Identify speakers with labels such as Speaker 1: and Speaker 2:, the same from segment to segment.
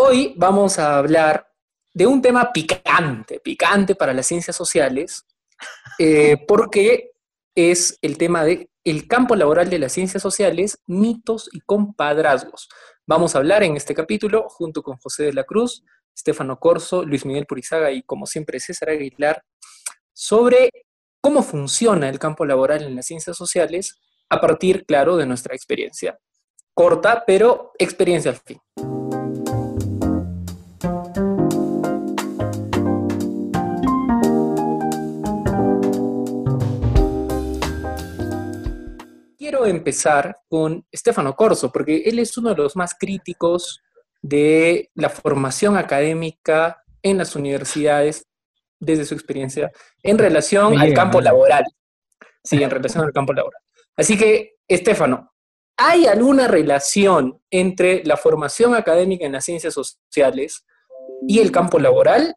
Speaker 1: Hoy vamos a hablar de un tema picante, picante para las ciencias sociales, eh, porque es el tema de el campo laboral de las ciencias sociales, mitos y compadrazgos. Vamos a hablar en este capítulo junto con José de la Cruz, Estefano Corso, Luis Miguel Purizaga y como siempre César Aguilar sobre cómo funciona el campo laboral en las ciencias sociales a partir, claro, de nuestra experiencia. Corta, pero experiencia al fin. Quiero empezar con Stefano Corso, porque él es uno de los más críticos de la formación académica en las universidades desde su experiencia en relación al campo laboral. Sí, en relación al campo laboral. Así que, Estefano, ¿hay alguna relación entre la formación académica en las ciencias sociales y el campo laboral?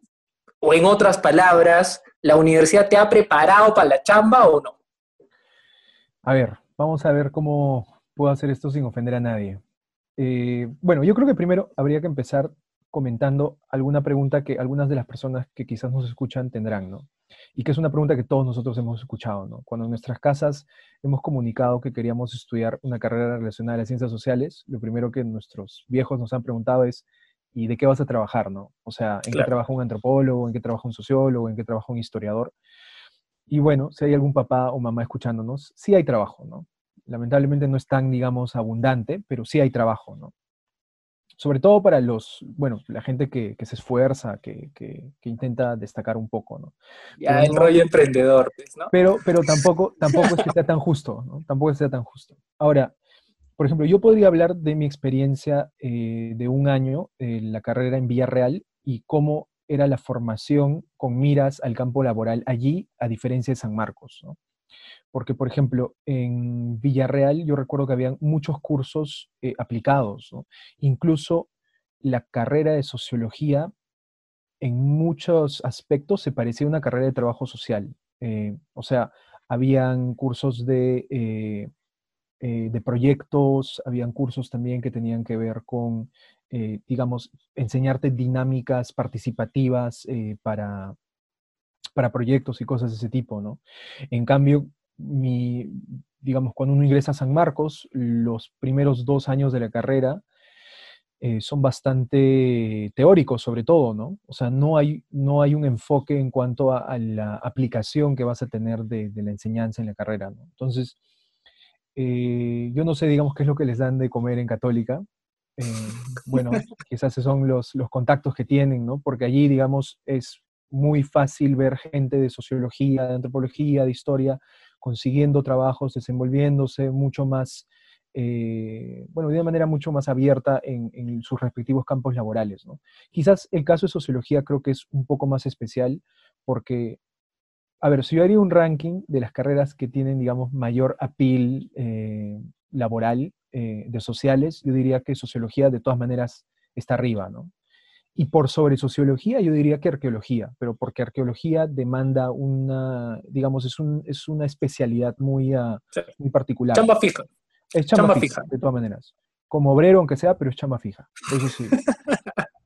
Speaker 1: O en otras palabras, ¿la universidad te ha preparado para la chamba o no?
Speaker 2: A ver, vamos a ver cómo puedo hacer esto sin ofender a nadie. Eh, bueno, yo creo que primero habría que empezar comentando alguna pregunta que algunas de las personas que quizás nos escuchan tendrán, ¿no? y que es una pregunta que todos nosotros hemos escuchado, ¿no? Cuando en nuestras casas hemos comunicado que queríamos estudiar una carrera relacionada a las ciencias sociales, lo primero que nuestros viejos nos han preguntado es, ¿y de qué vas a trabajar, no? O sea, ¿en qué trabaja un antropólogo, en qué trabaja un sociólogo, en qué trabaja un historiador? Y bueno, si hay algún papá o mamá escuchándonos, sí hay trabajo, ¿no? Lamentablemente no es tan, digamos, abundante, pero sí hay trabajo, ¿no? sobre todo para los, bueno, la gente que, se esfuerza, que, intenta destacar un poco, ¿no?
Speaker 1: Ya, el rollo emprendedor, pues, ¿no?
Speaker 2: Pero, pero tampoco, tampoco es que sea tan justo, ¿no? Tampoco es que sea tan justo. Ahora, por ejemplo, yo podría hablar de mi experiencia eh, de un año en la carrera en Villarreal y cómo era la formación con miras al campo laboral allí, a diferencia de San Marcos, ¿no? porque, por ejemplo, en Villarreal yo recuerdo que habían muchos cursos eh, aplicados, incluso la carrera de sociología en muchos aspectos se parecía a una carrera de trabajo social. Eh, o sea, habían cursos de, eh, de proyectos, habían cursos también que tenían que ver con, digamos, enseñarte dinámicas participativas para, para proyectos y cosas de ese tipo, ¿no? En cambio, digamos, cuando uno ingresa a San Marcos, los primeros dos años de la carrera eh, son bastante teóricos sobre todo, ¿no? O sea, no hay, no hay un enfoque en cuanto a, la aplicación que vas a tener de, la enseñanza en la carrera. Entonces, eh, yo no sé, digamos, qué es lo que les dan de comer en Católica. Eh, bueno, quizás esos son los, los contactos que tienen, ¿no? Porque allí, digamos, es muy fácil ver gente de sociología, de antropología, de historia, consiguiendo trabajos, desenvolviéndose mucho más, eh, bueno, de una manera mucho más abierta en, sus respectivos campos laborales. ¿no? Quizás el caso de sociología creo que es un poco más especial porque, a ver, si yo haría un ranking de las carreras que tienen, digamos, mayor appeal eh, laboral eh, de sociales, yo diría que sociología de todas maneras está arriba, ¿no? Y por sobre sociología, yo diría que arqueología, pero porque arqueología demanda una, digamos, es, un, es una especialidad muy, uh, muy particular.
Speaker 1: Chamba fija.
Speaker 2: Es chamba, fija, de todas maneras. Como obrero, aunque sea, pero es chamba fija. Eso sí.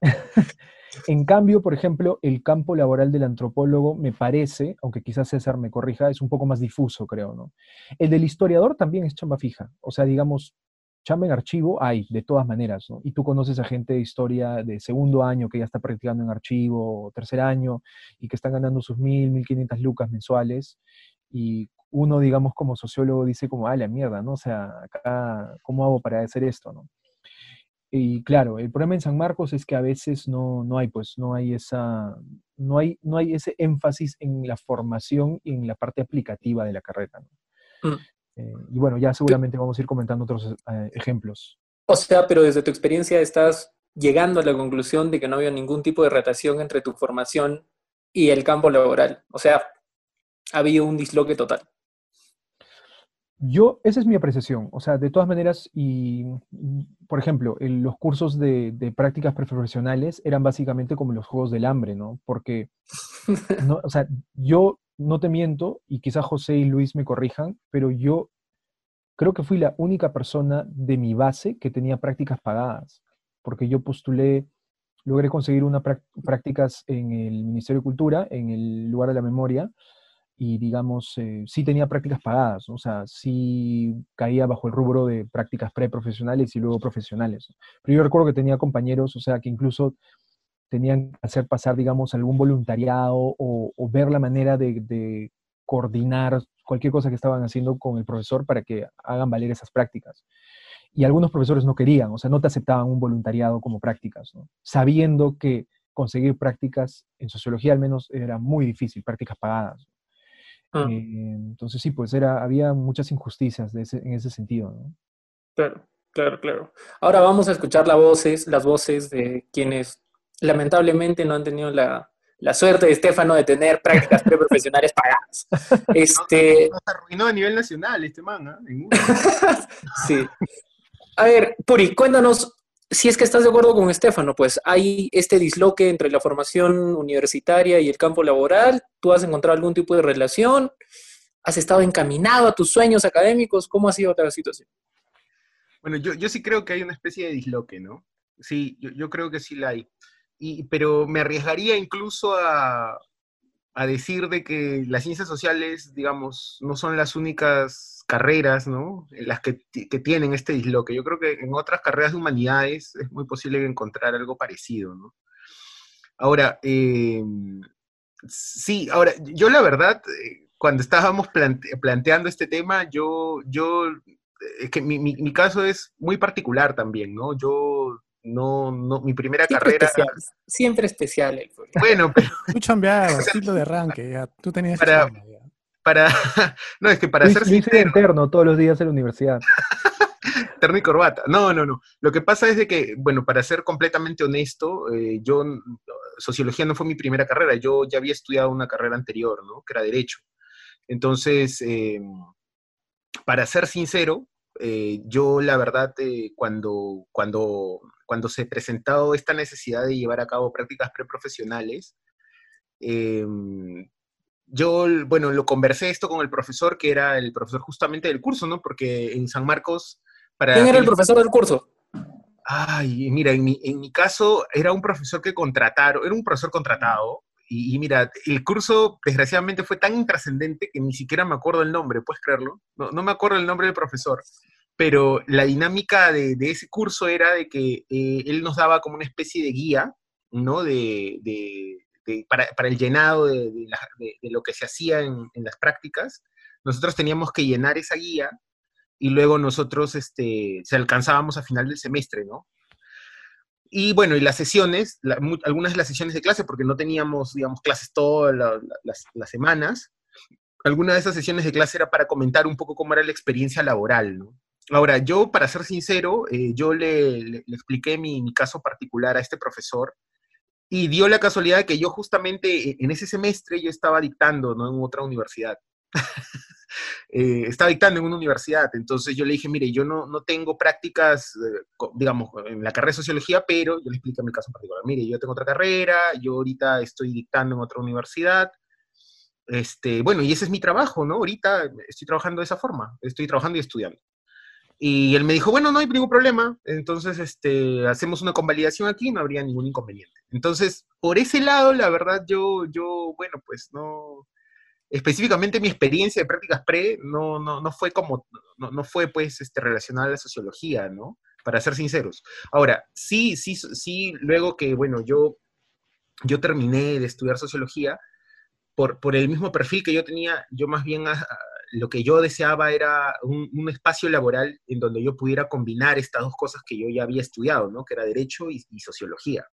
Speaker 2: en cambio, por ejemplo, el campo laboral del antropólogo me parece, aunque quizás César me corrija, es un poco más difuso, creo, ¿no? El del historiador también es chamba fija. O sea, digamos, chamba en archivo hay, de todas maneras, ¿no? Y tú conoces a gente de historia de segundo año que ya está practicando en archivo, tercer año, y que están ganando sus mil, mil quinientas lucas mensuales, y uno, digamos, como sociólogo dice como, ah, la mierda, ¿no? O sea, acá, ¿cómo hago para hacer esto? Y claro, el problema en San Marcos es que a veces no, no hay, pues, no hay esa, no hay, no hay ese énfasis en la formación y en la parte aplicativa de la carrera, ¿no? Eh, y bueno, ya seguramente vamos a ir comentando otros eh, ejemplos.
Speaker 1: O sea, pero desde tu experiencia estás llegando a la conclusión de que no había ningún tipo de relación entre tu formación y el campo laboral. O sea, había un disloque total.
Speaker 2: Yo, esa es mi apreciación. O sea, de todas maneras, y por ejemplo, los cursos de, prácticas profesionales eran básicamente como los juegos del hambre, ¿no? Porque, no, o sea, yo no te miento, y quizás José y Luis me corrijan, pero yo creo que fui la única persona de mi base que tenía prácticas pagadas, porque yo postulé, logré conseguir unas prácticas en el Ministerio de Cultura, en el lugar de la memoria, y digamos, eh, sí tenía prácticas pagadas, o sea, sí caía bajo el rubro de prácticas preprofesionales y luego profesionales. Pero yo recuerdo que tenía compañeros, o sea, que incluso tenían que hacer pasar, digamos, algún voluntariado o, ver la manera de, coordinar cualquier cosa que estaban haciendo con el profesor para que hagan valer esas prácticas. Y algunos profesores no querían, o sea, no te aceptaban un voluntariado como prácticas, sabiendo que conseguir prácticas en sociología al menos era muy difícil, prácticas pagadas. Ah. Eh, entonces sí, pues era, había muchas injusticias en ese sentido. ¿no?
Speaker 1: Claro, claro, claro. Ahora vamos a escuchar las voces, las voces de quienes lamentablemente no han tenido la, suerte de Estefano de tener prácticas preprofesionales pagadas. Este...
Speaker 3: No, se arruinó a nivel nacional este man, ¿eh?
Speaker 1: sí. A ver, Puri, cuéntanos si es que estás de acuerdo con Estefano, pues hay este disloque entre la formación universitaria y el campo laboral. ¿Tú has encontrado algún tipo de relación? ¿Has estado encaminado a tus sueños académicos? ¿Cómo ha sido la situación?
Speaker 3: Bueno, yo, sí creo que hay una especie de disloque, ¿no? Sí, yo, creo que sí la hay. Y, pero me arriesgaría incluso a, a decir de que las ciencias sociales, digamos, no son las únicas carreras, ¿no? Las que, tienen este disloque. Yo creo que en otras carreras de humanidades es muy posible encontrar algo parecido, ¿no? Ahora, em, sí, ahora, yo la verdad, eh, cuando estábamos planteando este tema, yo, yo, es que mi, caso es muy particular también, ¿no? Yo no, no, mi primera carrera.
Speaker 1: siempre especial.
Speaker 3: Bueno, pero.
Speaker 4: Tú chambeabas, ciclo de arranque, ya. Tú tenías
Speaker 3: para, para, no, es que para ser
Speaker 2: sincero... interno todos los días en la universidad.
Speaker 3: Terno y corbata. No, no, no. Lo que pasa es de que, bueno, para ser completamente honesto, eh, yo, sociología no fue mi primera carrera, yo ya había estudiado una carrera anterior, ¿no? Que era derecho. Entonces, eh, para ser sincero, eh, yo la verdad, cuando, cuando, cuando se presentó esta necesidad de llevar a cabo prácticas preprofesionales, yo, bueno, lo conversé esto con el profesor, que era el profesor justamente del curso, ¿no? Porque en San Marcos...
Speaker 1: Para ¿Quién era el profesor del curso?
Speaker 3: Ay, mira, en mi, en mi caso era un profesor que contrataron, era un profesor contratado, y, mira, el curso desgraciadamente fue tan intrascendente que ni siquiera me acuerdo el nombre, ¿puedes creerlo? No, no me acuerdo el nombre del profesor, pero la dinámica de, ese curso era de que eh, él nos daba como una especie de guía, ¿no? de, para, el llenado de, lo que se hacía en, las prácticas, nosotros teníamos que llenar esa guía y luego nosotros este, se alcanzábamos a final del semestre, ¿no? Y bueno, y las sesiones, algunas de las sesiones de clase, porque no teníamos, digamos, clases todas las, semanas, algunas de esas sesiones de clase era para comentar un poco cómo era la experiencia laboral, ¿no? Ahora, yo, para ser sincero, eh, yo le, expliqué mi, mi, caso particular a este profesor y dio la casualidad de que yo justamente e, en ese semestre yo estaba dictando ¿no? en otra universidad. eh, estaba dictando en una universidad, entonces yo le dije, mire, yo no, no tengo prácticas, eh, digamos, en la carrera de sociología, pero yo le expliqué mi caso particular, mire, yo tengo otra carrera, yo ahorita estoy dictando en otra universidad, este, bueno, y ese es mi trabajo, ¿no? Ahorita estoy trabajando de esa forma, estoy trabajando y estudiando. Y él me dijo, bueno, no hay ningún problema, entonces este, hacemos una convalidación aquí, no habría ningún inconveniente. Entonces, por ese lado, la verdad, yo, yo bueno, pues no, específicamente mi experiencia de prácticas pre no, no, no fue como, no, no, fue pues este, relacionada a la sociología, ¿no? Para ser sinceros. Ahora, sí, sí, sí, luego que, bueno, yo, yo terminé de estudiar sociología, por, por el mismo perfil que yo tenía, yo más bien lo que yo deseaba era un, espacio laboral en donde yo pudiera combinar estas dos cosas que yo ya había estudiado, ¿no? Que era derecho y, sociología.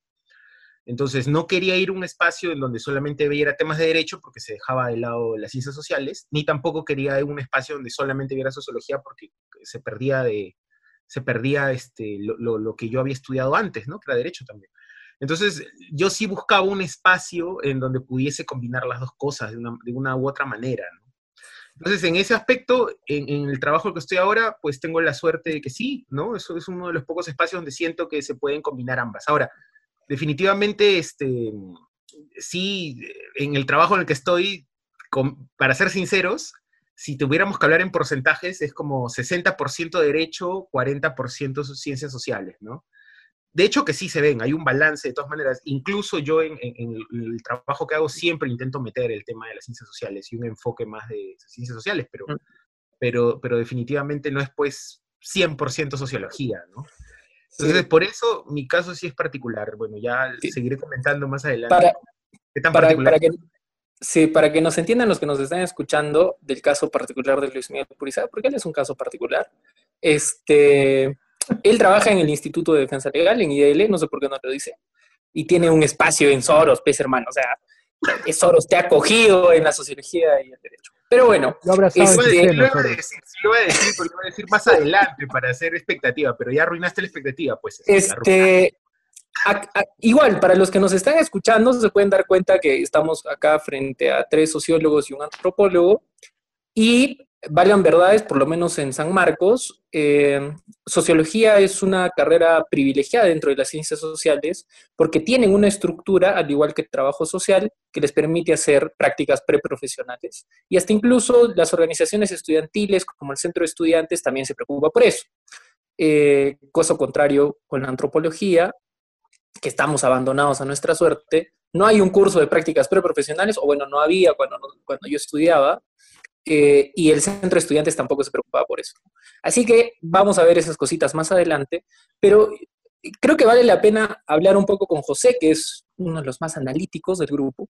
Speaker 3: Entonces, no quería ir a un espacio en donde solamente viera temas de derecho porque se dejaba de lado las ciencias sociales, ni tampoco quería ir a un espacio donde solamente viera sociología porque se perdía de, se perdía este, lo, lo, que yo había estudiado antes, ¿no? Que era derecho también. Entonces, yo sí buscaba un espacio en donde pudiese combinar las dos cosas de una, de una u otra manera. Entonces, en ese aspecto, en, en, el trabajo que estoy ahora, pues tengo la suerte de que sí, ¿no? Eso es uno de los pocos espacios donde siento que se pueden combinar ambas. Ahora, definitivamente, este, sí, en el trabajo en el que estoy, para ser sinceros, si tuviéramos que hablar en porcentajes, es como 60% derecho, 40% ciencias sociales, ¿no? De hecho que sí se ven, hay un balance de todas maneras. Incluso yo en, el trabajo que hago siempre intento meter el tema de las ciencias sociales y un enfoque más de ciencias sociales, pero, mm. pero, pero definitivamente no es pues 100% sociología, ¿no? Entonces, por eso mi caso sí es particular. Bueno, ya seguiré comentando más adelante.
Speaker 1: Para, ¿Qué tan particular? que, sí, para que nos entiendan los que nos están escuchando del caso particular de Luis Miguel Purizá, porque él es un caso particular. Este, él trabaja en el Instituto de Defensa Legal, en IDL, no sé por qué no lo dice, y tiene un espacio en Soros, pues hermano, o sea, Soros te ha acogido en la sociología y el derecho. Pero bueno,
Speaker 3: lo, este, lo, iba a decir, lo iba a decir, lo iba a decir más adelante para hacer expectativa, pero ya arruinaste la expectativa, pues.
Speaker 1: Este, igual, para los que nos están escuchando, se pueden dar cuenta que estamos acá frente a tres sociólogos y un antropólogo, y valgan verdades, por lo menos en San Marcos, eh, sociología es una carrera privilegiada dentro de las ciencias sociales porque tienen una estructura, al igual que el trabajo social, que les permite hacer prácticas preprofesionales. Y hasta incluso las organizaciones estudiantiles, como el Centro de Estudiantes, también se preocupa por eso. Eh, cosa contrario con la antropología, que estamos abandonados a nuestra suerte. No hay un curso de prácticas preprofesionales, o bueno, no había cuando, cuando yo estudiaba, eh, y el centro de estudiantes tampoco se preocupaba por eso. Así que vamos a ver esas cositas más adelante, pero creo que vale la pena hablar un poco con José, que es uno de los más analíticos del grupo,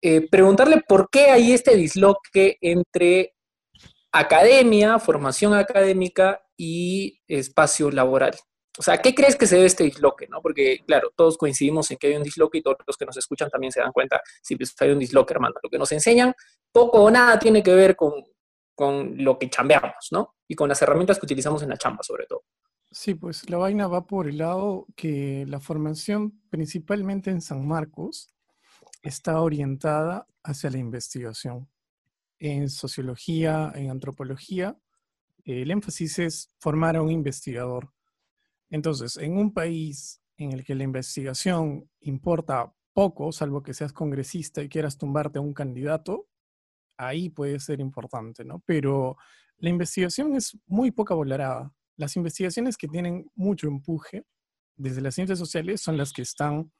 Speaker 1: eh, preguntarle por qué hay este disloque entre academia, formación académica y espacio laboral. O sea, ¿qué crees que se debe este disloque? ¿no? Porque, claro, todos coincidimos en que hay un disloque y todos los que nos escuchan también se dan cuenta si pues, hay un disloque, hermano. Lo que nos enseñan poco o nada tiene que ver con, con lo que chambeamos, ¿no? Y con las herramientas que utilizamos en la chamba, sobre todo.
Speaker 4: Sí, pues la vaina va por el lado que la formación, principalmente en San Marcos, está orientada hacia la investigación. En sociología, en antropología, el énfasis es formar a un investigador entonces, en un país en el que la investigación importa poco, salvo que seas congresista y quieras tumbarte a un candidato, ahí puede ser importante, ¿no? Pero la investigación es muy poca valorada. Las investigaciones que tienen mucho empuje desde las ciencias sociales son las que están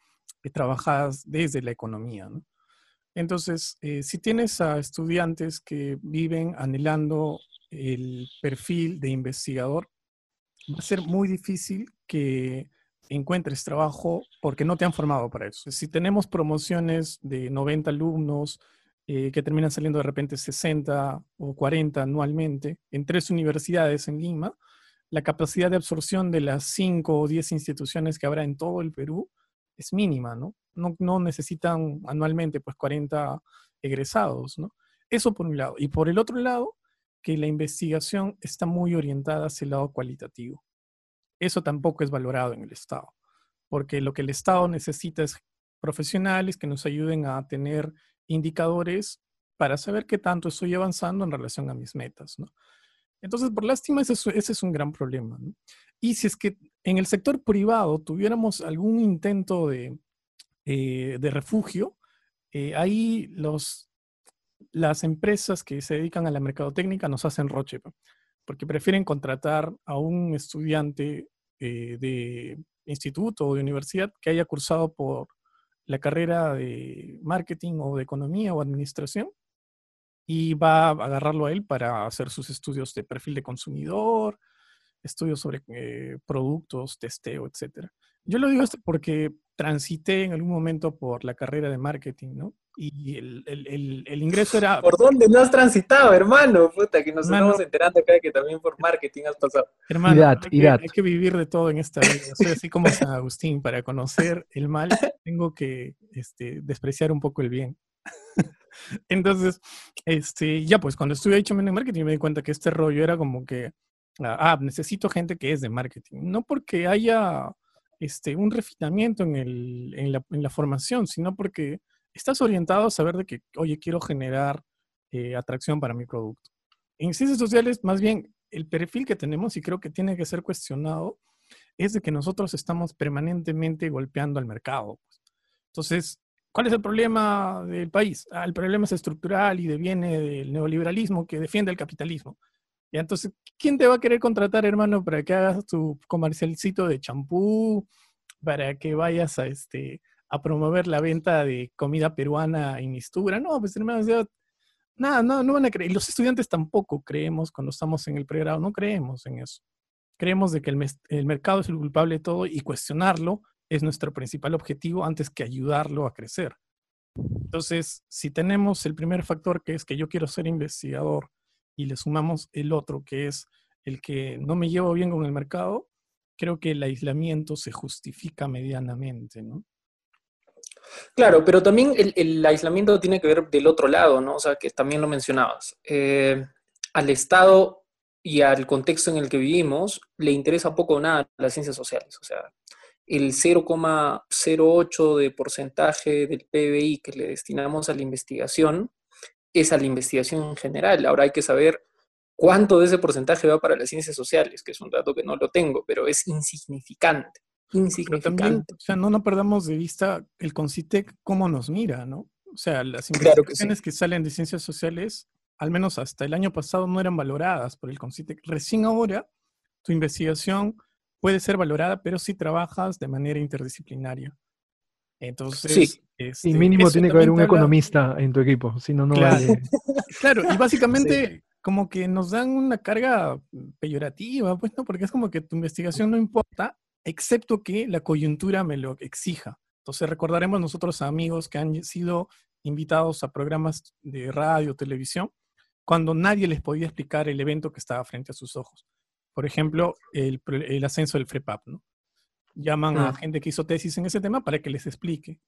Speaker 4: eh, trabajadas desde la economía, ¿no? Entonces, eh, si tienes a estudiantes que viven anhelando el perfil de investigador, va a ser muy difícil que encuentres trabajo porque no te han formado para eso. Si tenemos promociones de 90 alumnos eh, que terminan saliendo de repente 60 o 40 anualmente en tres universidades en Lima, la capacidad de absorción de las 5 o 10 instituciones que habrá en todo el Perú es mínima, ¿no? No, no necesitan anualmente pues 40 egresados, ¿no? Eso por un lado. Y por el otro lado, que la investigación está muy orientada hacia el lado cualitativo. Eso tampoco es valorado en el Estado, porque lo que el Estado necesita es profesionales que nos ayuden a tener indicadores para saber qué tanto estoy avanzando en relación a mis metas. Entonces, por lástima, ese es, un gran problema. Y si es que en el sector privado tuviéramos algún intento de, eh, refugio, eh, ahí los las empresas que se dedican a la mercadotecnia nos hacen roche, porque prefieren contratar a un estudiante eh, de instituto o de universidad que haya cursado por la carrera de marketing o de economía o administración y va a agarrarlo a él para hacer sus estudios de perfil de consumidor, estudios sobre eh, productos, testeo, etc. Yo lo digo esto porque transité en algún momento por la carrera de marketing, ¿no? Y el, el, el, ingreso era...
Speaker 1: ¿Por dónde no has transitado, hermano? Puta, que nos estamos enterando acá de que también por marketing has pasado.
Speaker 4: Hermano, hay, que, hay, que, vivir de todo en esta vida. Soy así como San Agustín, para conocer el mal tengo que este, despreciar un poco el bien. Entonces, este, ya pues cuando estuve hecho en marketing me di cuenta que este rollo era como que ah, ah, necesito gente que es de marketing. No porque haya este, un refinamiento en, el, en, la, en la formación, sino porque estás orientado a saber de que, oye, quiero generar eh, atracción para mi producto. En ciencias sociales, más bien, el perfil que tenemos, y creo que tiene que ser cuestionado, es de que nosotros estamos permanentemente golpeando al mercado. Pues. Entonces, ¿cuál es el problema del país? Ah, el problema es estructural y viene del neoliberalismo que defiende el capitalismo. Y entonces, ¿quién te va a querer contratar, hermano, para que hagas tu comercialcito de champú, para que vayas a, este, a promover la venta de comida peruana en Mistura? No, pues hermano, nada, no, no van a creer. Y los estudiantes tampoco creemos cuando estamos en el pregrado, no creemos en eso. Creemos de que el, el mercado es el culpable de todo y cuestionarlo es nuestro principal objetivo antes que ayudarlo a crecer. Entonces, si tenemos el primer factor que es que yo quiero ser investigador y le sumamos el otro que es el que no me llevo bien con el mercado, creo que el aislamiento se justifica medianamente, ¿no?
Speaker 1: Claro, pero también el, aislamiento tiene que ver del otro lado, ¿no? O sea, que también lo mencionabas. Eh, al Estado y al contexto en el que vivimos le interesa poco o nada las ciencias sociales. O sea, el 0,08 de porcentaje del PBI que le destinamos a la investigación es a la investigación en general. Ahora hay que saber cuánto de ese porcentaje va para las ciencias sociales, que es un dato que no lo tengo, pero es insignificante insignificante.
Speaker 4: o sea, no, no perdamos de vista el CONCITEC cómo nos mira, ¿no? O sea, las investigaciones que, salen de ciencias sociales, al menos hasta el año pasado, no eran valoradas por el CONCITEC. Recién ahora, tu investigación puede ser valorada, pero si trabajas de manera interdisciplinaria. Entonces,
Speaker 2: sí. Este, y mínimo tiene que haber un economista en tu equipo, si no, no
Speaker 4: claro. vale. claro, y básicamente como que nos dan una carga peyorativa, pues no, porque es como que tu investigación no importa excepto que la coyuntura me lo exija. Entonces recordaremos nosotros a amigos que han sido invitados a programas de radio, televisión, cuando nadie les podía explicar el evento que estaba frente a sus ojos. Por ejemplo, el, ascenso del FREPAP, ¿no? Llaman a mm. gente que hizo tesis en ese tema para que les explique.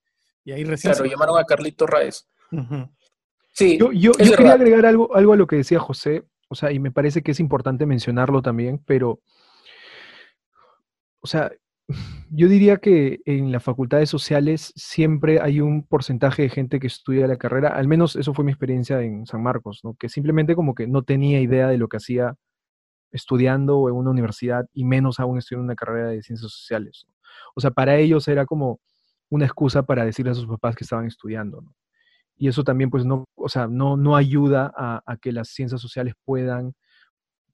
Speaker 4: Y ahí recién...
Speaker 1: Claro, llamaron a Carlito Raez.
Speaker 2: Sí, yo, yo, yo quería agregar algo, algo a lo que decía José, o sea, y me parece que es importante mencionarlo también, pero o sea, yo diría que en las facultades sociales siempre hay un porcentaje de gente que estudia la carrera, al menos eso fue mi experiencia en San Marcos, ¿no? que simplemente como que no tenía idea de lo que hacía estudiando en una universidad y menos aún estudiando una carrera de ciencias sociales. O sea, para ellos era como una excusa para decirle a sus papás que estaban estudiando. ¿no? Y eso también pues no, o sea, no, no ayuda a que las ciencias sociales puedan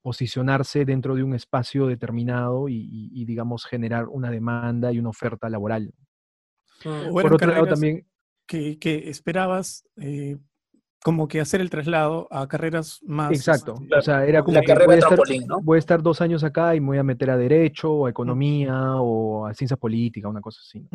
Speaker 2: posicionarse dentro de un espacio determinado y, digamos, generar una demanda y una oferta laboral.
Speaker 4: Mm. Por otro lado, también... Que, esperabas eh, como que hacer el traslado a carreras más...
Speaker 2: Exacto, o sea, era como que voy, a estar, voy a estar dos años acá y me voy a meter a Derecho, o a Economía, o a Ciencia Política, una cosa así.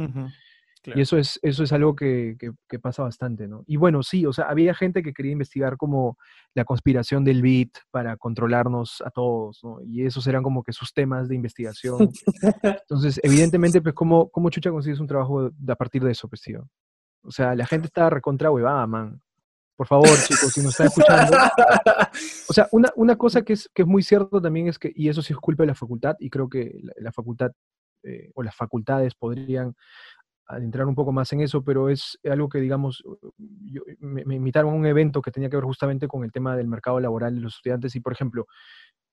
Speaker 2: Y eso es, eso es algo que, que, pasa bastante, ¿no? Y bueno, sí, o sea, había gente que quería investigar como la conspiración del BIT para controlarnos a todos, ¿no? Y esos eran como que sus temas de investigación. Entonces, evidentemente, pues, ¿cómo, cómo chucha consigues un trabajo a partir de eso, pues, tío? O sea, la gente está recontra huevada, man. Por favor, chicos, si nos están escuchando. O sea, una, una cosa que es, que es muy cierto también es que, y eso sí es culpa de la facultad, y creo que la, facultad eh, o las facultades podrían adentrar un poco más en eso, pero es algo que, digamos, me, invitaron a un evento que tenía que ver justamente con el tema del mercado laboral de los estudiantes y, por ejemplo,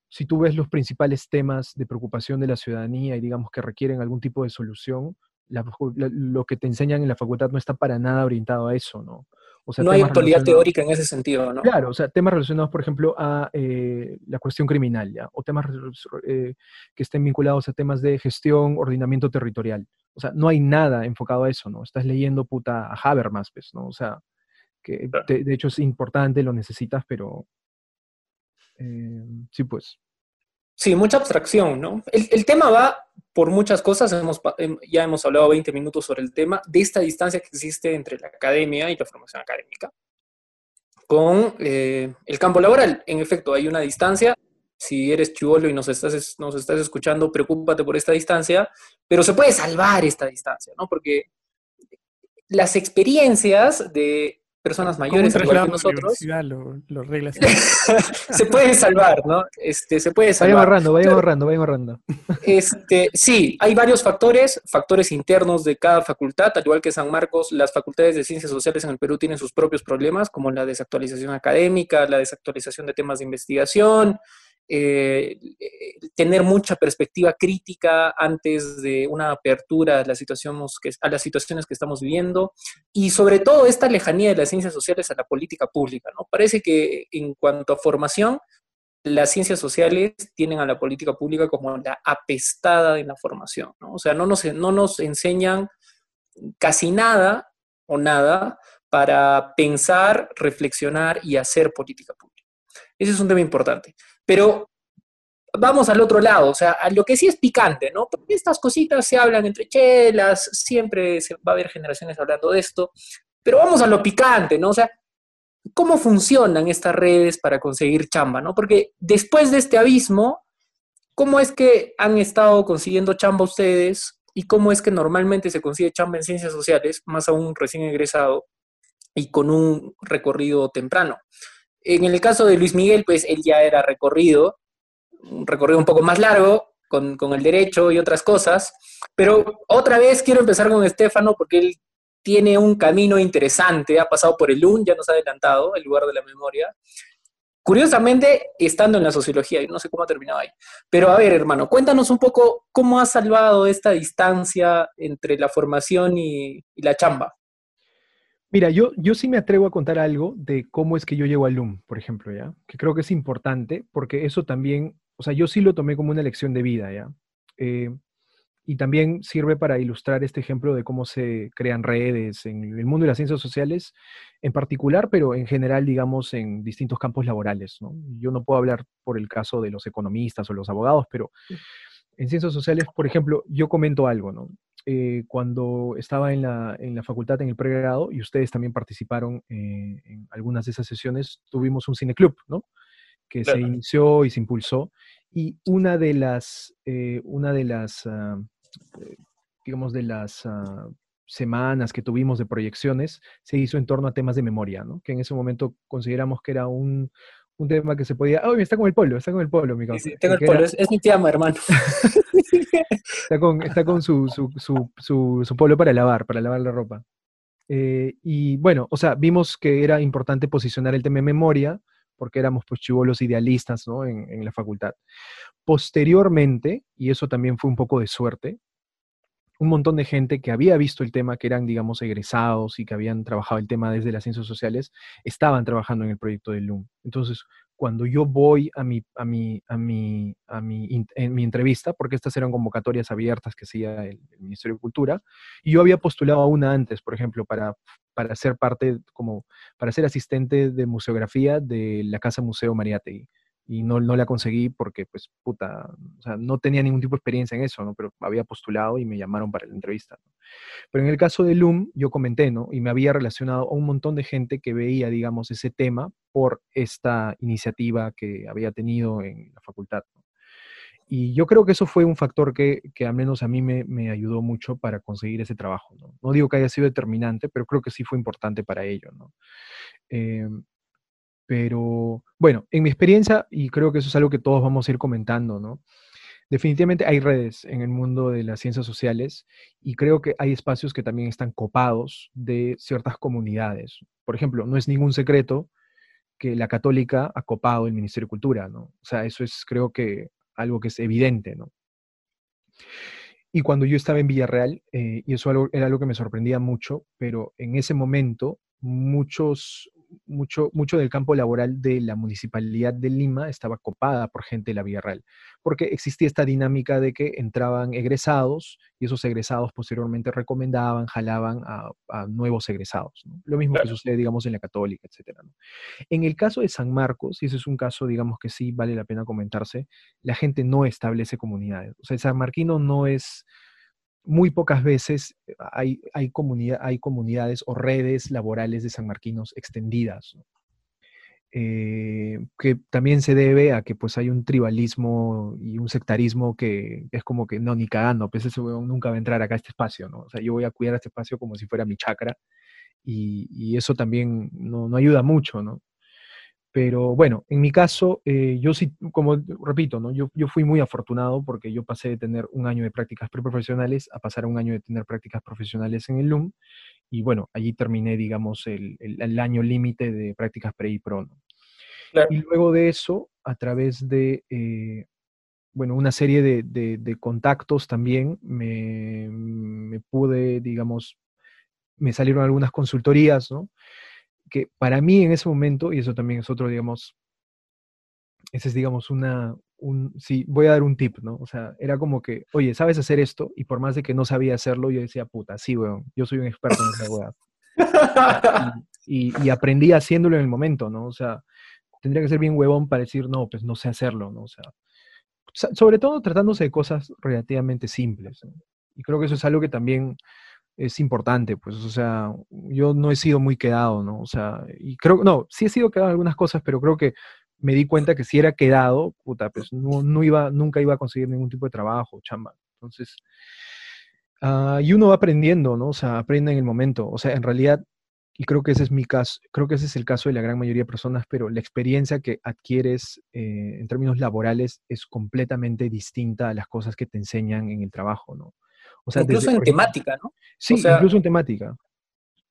Speaker 2: si tú ves los principales temas de preocupación de la ciudadanía y, digamos, que requieren algún tipo de solución, lo que te enseñan en la facultad no está para nada orientado a eso, ¿no?
Speaker 1: no hay actualidad teórica en ese sentido, ¿no?
Speaker 2: Claro, o sea, temas relacionados, por ejemplo, a eh, la cuestión criminal, ¿ya? O temas eh, que estén vinculados a temas de gestión, ordenamiento territorial. O sea, no hay nada enfocado a eso, ¿no? Estás leyendo puta a Habermas, pues, ¿no? O sea, que de, hecho es importante, lo necesitas, pero eh, sí, pues.
Speaker 1: Sí, mucha abstracción, ¿no? El, tema va por muchas cosas, hemos, em, ya hemos hablado 20 minutos sobre el tema, de esta distancia que existe entre la academia y la formación académica con eh, el campo laboral. En efecto, hay una distancia. Si eres chivolo y nos estás, nos estás escuchando, preocúpate por esta distancia, pero se puede salvar esta distancia, ¿no? Porque las experiencias de personas mayores,
Speaker 4: ¿Cómo
Speaker 1: igual que nosotros,
Speaker 4: universidad lo, lo arreglas?
Speaker 1: se puede salvar, ¿no? Este, se puede salvar.
Speaker 2: ahorrando, vayan
Speaker 1: Claro.
Speaker 2: ahorrando, vayan ahorrando.
Speaker 1: Este, sí, hay varios factores, factores internos de cada facultad, al igual que San Marcos, las facultades de ciencias sociales en el Perú tienen sus propios problemas, como la desactualización académica, la desactualización de temas de investigación, eh, tener mucha perspectiva crítica antes de una apertura a las, situaciones que, a las situaciones que estamos viviendo, y sobre todo esta lejanía de las ciencias sociales a la política pública, ¿no? Parece que en cuanto a formación, las ciencias sociales tienen a la política pública como la apestada en la formación, ¿no? O sea, no nos, no nos enseñan casi nada o nada para pensar, reflexionar y hacer política pública. Ese es un tema importante. Pero vamos al otro lado, o sea, a lo que sí es picante, ¿no? Porque estas cositas se hablan entre chelas, siempre se, va a haber generaciones hablando de esto, pero vamos a lo picante, ¿no? O sea, ¿cómo funcionan estas redes para conseguir chamba, ¿no? Porque después de este abismo, ¿cómo es que han estado consiguiendo chamba ustedes y cómo es que normalmente se consigue chamba en ciencias sociales, más aún recién egresado y con un recorrido temprano? En el caso de Luis Miguel, pues él ya era recorrido, un recorrido un poco más largo, con, con, el derecho y otras cosas, pero otra vez quiero empezar con Estefano porque él tiene un camino interesante, ha pasado por el UN, ya nos ha adelantado, el lugar de la memoria. Curiosamente, estando en la sociología, no sé cómo ha terminado ahí. Pero a ver, hermano, cuéntanos un poco cómo has salvado esta distancia entre la formación y la chamba.
Speaker 2: Mira, yo, yo sí me atrevo a contar algo de cómo es que yo llego al LUM, por ejemplo, ¿ya? Que creo que es importante porque eso también, o sea, yo sí lo tomé como una lección de vida, ¿ya? Eh, y también sirve para ilustrar este ejemplo de cómo se crean redes en el mundo de las ciencias sociales en particular, pero en general, digamos, en distintos campos laborales, ¿no? Yo no puedo hablar por el caso de los economistas o los abogados, pero en ciencias sociales, por ejemplo, yo comento algo, ¿no? Eh, cuando estaba en la, en la, facultad, en el pregrado, y ustedes también participaron eh, en algunas de esas sesiones, tuvimos un cineclub, ¿no? Que claro. se inició y se impulsó. Y una de las, eh, una de las uh, digamos, de las uh, semanas que tuvimos de proyecciones, se hizo en torno a temas de memoria, ¿no? Que en ese momento consideramos que era un, un tema que se podía. ¡Oh, está con el polo! Está con el polo, mi
Speaker 1: causa. Sí, sí, tengo el polo, era... es, es, mi tía, hermano.
Speaker 2: está con, está con su, su, su, su, su polo para lavar, para lavar la ropa. Eh, y bueno, o sea, vimos que era importante posicionar el tema de memoria, porque éramos pues chivolos idealistas ¿no? en, en la facultad. Posteriormente, y eso también fue un poco de suerte, un montón de gente que había visto el tema, que eran, digamos, egresados y que habían trabajado el tema desde las ciencias sociales, estaban trabajando en el proyecto del LUM. Entonces, cuando yo voy a mi, a mi, a mi, a mi, en mi entrevista, porque estas eran convocatorias abiertas que hacía el, el, Ministerio de Cultura, y yo había postulado a una antes, por ejemplo, para, para ser parte, como, para ser asistente de museografía de la Casa Museo Mariátegui y no, no la conseguí porque, pues, puta, o sea, no tenía ningún tipo de experiencia en eso, ¿no? Pero había postulado y me llamaron para la entrevista. ¿no? Pero en el caso de LUM, yo comenté, ¿no? Y me había relacionado a un montón de gente que veía, digamos, ese tema por esta iniciativa que había tenido en la facultad. ¿no? Y yo creo que eso fue un factor que, que al menos a mí me, me, ayudó mucho para conseguir ese trabajo. ¿no? no digo que haya sido determinante, pero creo que sí fue importante para ello. ¿no? Eh, pero bueno, en mi experiencia, y creo que eso es algo que todos vamos a ir comentando, ¿no? Definitivamente hay redes en el mundo de las ciencias sociales y creo que hay espacios que también están copados de ciertas comunidades. Por ejemplo, no es ningún secreto que la católica ha copado el Ministerio de Cultura, ¿no? O sea, eso es creo que algo que es evidente, ¿no? Y cuando yo estaba en Villarreal, eh, y eso era algo que me sorprendía mucho, pero en ese momento muchos, mucho, mucho del campo laboral de la municipalidad de Lima estaba copada por gente de la Villarreal, porque existía esta dinámica de que entraban egresados y esos egresados posteriormente recomendaban, jalaban a, a nuevos egresados. ¿no? Lo mismo claro. que sucede, digamos, en la católica, etc. ¿no? En el caso de San Marcos, y ese es un caso, digamos, que sí vale la pena comentarse, la gente no establece comunidades. O sea, el sanmarquino no es muy pocas veces hay, hay, comunidad, hay comunidades o redes laborales de sanmarquinos extendidas, ¿no? eh, que también se debe a que pues hay un tribalismo y un sectarismo que es como que no, ni cagando, pues ese weón nunca va a entrar acá a este espacio, ¿no? O sea, yo voy a cuidar este espacio como si fuera mi chakra y, eso también no, ayuda mucho, ¿no? Pero bueno, en mi caso, eh, yo sí, como repito, ¿no? Yo, yo fui muy afortunado porque yo pasé de tener un año de prácticas preprofesionales a pasar a un año de tener prácticas profesionales en el LUM. Y bueno, allí terminé, digamos, el, el, año límite de prácticas pre y pro. Y luego de eso, a través de, eh, bueno, una serie de, de, contactos también, me, me, pude, digamos, me salieron algunas consultorías, ¿no? Que para mí en ese momento, y eso también es otro, digamos, ese es, digamos, una, un, sí, voy a dar un tip, ¿no? O sea, era como que, oye, ¿sabes hacer esto? Y por más de que no sabía hacerlo, yo decía, puta, sí, weón, yo soy un experto en esa weá. Y, y, aprendí haciéndolo en el momento, ¿no? O sea, tendría que ser bien huevón para decir, no, pues no sé hacerlo, ¿no? O sea, sobre todo tratándose de cosas relativamente simples. Y creo que eso es algo que también es importante, pues, o sea, yo no he sido muy quedado, ¿no? O sea, y creo, no, sí he sido quedado en algunas cosas, pero creo que me di cuenta que si era quedado, puta, pues no, no iba, nunca iba a conseguir ningún tipo de trabajo, chamba. Entonces, uh, y uno va aprendiendo, ¿no? O sea, aprende en el momento. O sea, en realidad, y creo que ese es mi caso, creo que ese es el caso de la gran mayoría de personas, pero la experiencia que adquieres eh, en términos laborales es completamente distinta a las cosas que te enseñan en el trabajo, ¿no?
Speaker 1: O sea, incluso en temática, ¿no?
Speaker 2: Sí, incluso en temática.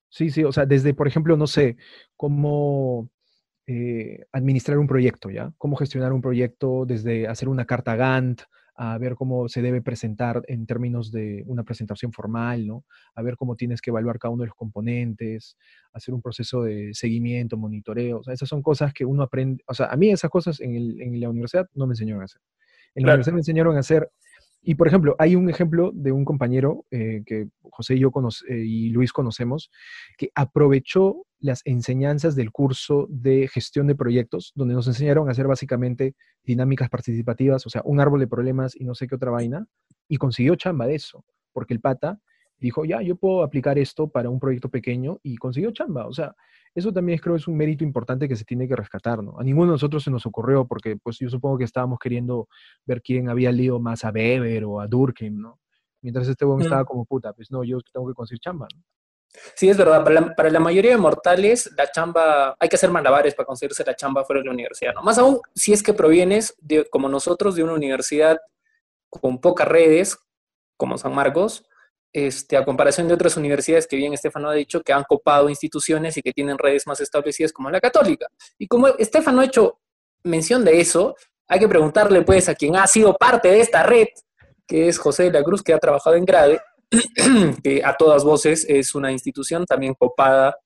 Speaker 2: Sí, sí, o sea, desde, por ejemplo, no sé, cómo eh, administrar un proyecto, ¿ya? Cómo gestionar un proyecto desde hacer una carta Gantt, a ver cómo se debe presentar en términos de una presentación formal, ¿no? A ver cómo tienes que evaluar cada uno de los componentes, hacer un proceso de seguimiento, monitoreo. O sea, esas son cosas que uno aprende. O sea, a mí esas cosas en, la universidad no me enseñaron a hacer. En la universidad me enseñaron a hacer y por ejemplo, hay un ejemplo de un compañero eh, que José y yo eh, y Luis conocemos, que aprovechó las enseñanzas del curso de gestión de proyectos, donde nos enseñaron a hacer básicamente dinámicas participativas, o sea, un árbol de problemas y no sé qué otra vaina, y consiguió chamba de eso, porque el pata dijo, ya, yo puedo aplicar esto para un proyecto pequeño y consiguió chamba. O sea, eso también creo es un mérito importante que se tiene que rescatar, ¿no? A ninguno de nosotros se nos ocurrió porque, pues yo supongo que estábamos queriendo ver quién había leído más a Weber o a Durkheim, ¿no? Mientras este buen estaba como puta, pues no, yo tengo que conseguir chamba, ¿no?
Speaker 1: Sí, es verdad. Para la, mayoría de mortales, la chamba, hay que hacer malabares para conseguirse la chamba fuera de la universidad, ¿no? Más aún si es que provienes, de, como nosotros, de una universidad con pocas redes, como San Marcos, este, a comparación de otras universidades que bien Estefano ha dicho, que han copado instituciones y que tienen redes más establecidas como la católica. Y como Estefano ha hecho mención de eso, hay que preguntarle pues a quien ha sido parte de esta red, que es José de la Cruz, que ha trabajado en Grade, que a todas voces es una institución también copada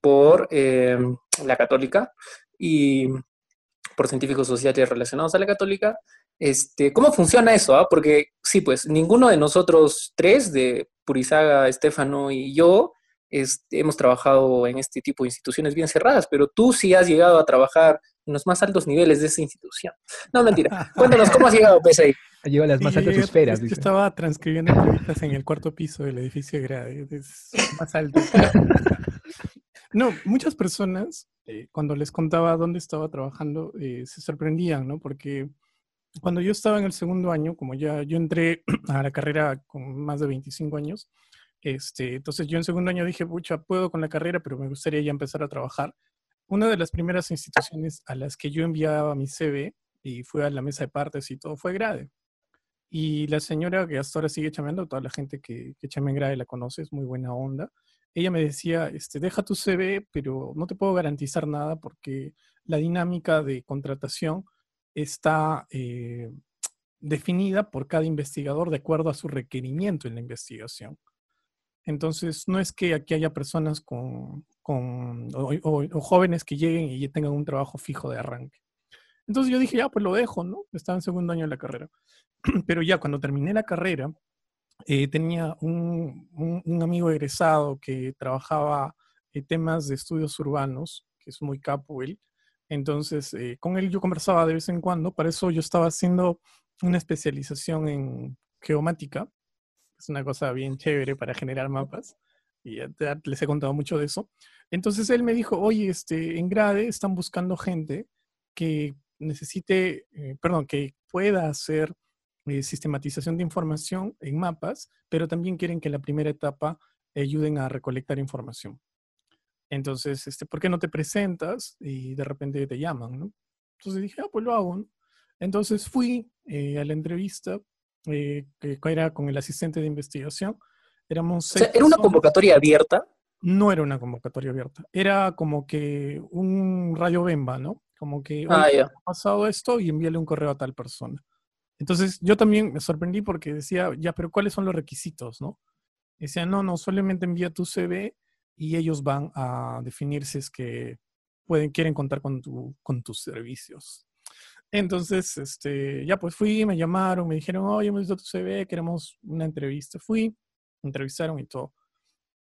Speaker 1: por eh, la católica y por científicos sociales relacionados a la católica, este, ¿Cómo funciona eso? Ah? Porque sí, pues ninguno de nosotros tres, de Purizaga, Estefano y yo, este, hemos trabajado en este tipo de instituciones bien cerradas, pero tú sí has llegado a trabajar en los más altos niveles de esa institución. No, mentira. Cuéntanos, ¿cómo has llegado, PSI?
Speaker 2: Ha llegado a las más altas esferas.
Speaker 4: Yo, estaba transcribiendo entrevistas en el cuarto piso del edificio de Grade, es más alto. No, muchas personas, eh, cuando les contaba dónde estaba trabajando, eh, se sorprendían, ¿no? Porque cuando yo estaba en el segundo año, como ya yo entré a la carrera con más de 25 años, este, entonces yo en segundo año dije, pucha, puedo con la carrera, pero me gustaría ya empezar a trabajar. Una de las primeras instituciones a las que yo enviaba mi CV y fue a la mesa de partes y todo fue Grade. Y la señora que hasta ahora sigue chameando, toda la gente que, que chame en Grade la conoce, es muy buena onda. Ella me decía, este, deja tu CV, pero no te puedo garantizar nada porque la dinámica de contratación está eh, definida por cada investigador de acuerdo a su requerimiento en la investigación. Entonces, no es que aquí haya personas con, o, jóvenes que lleguen y tengan un trabajo fijo de arranque. Entonces yo dije, ya, pues lo dejo, ¿no? Estaba en segundo año de la carrera. Pero ya cuando terminé la carrera, eh, tenía un, amigo egresado que trabajaba en temas de estudios urbanos, que es muy capo él, entonces, eh, con él yo conversaba de vez en cuando. Para eso yo estaba haciendo una especialización en geomática. Es una cosa bien chévere para generar mapas. Y ya les he contado mucho de eso. Entonces él me dijo, oye, este, en Grade están buscando gente que necesite, eh, perdón, que pueda hacer eh, sistematización de información en mapas, pero también quieren que la primera etapa ayuden a recolectar información. Entonces, este, ¿por qué no te presentas? Y de repente te llaman, ¿no? Entonces dije, ah, pues lo hago, ¿no? Entonces fui eh, a la entrevista, eh, que era con el asistente de investigación. Éramos
Speaker 1: o sea, ¿Era una convocatoria abierta?
Speaker 4: No era una convocatoria abierta. Era como que un radio bemba, ¿no? Como que
Speaker 1: ah, ya.
Speaker 4: ha pasado esto y envíale un correo a tal persona. Entonces yo también me sorprendí porque decía, ya, pero ¿cuáles son los requisitos, no? Decía, no, no, solamente envía tu CV y ellos van a definir si es que pueden, quieren contar con, tu, con tus servicios. Entonces, este, ya pues fui, me llamaron, me dijeron, oye, hemos visto tu CV, queremos una entrevista. Fui, entrevistaron y todo.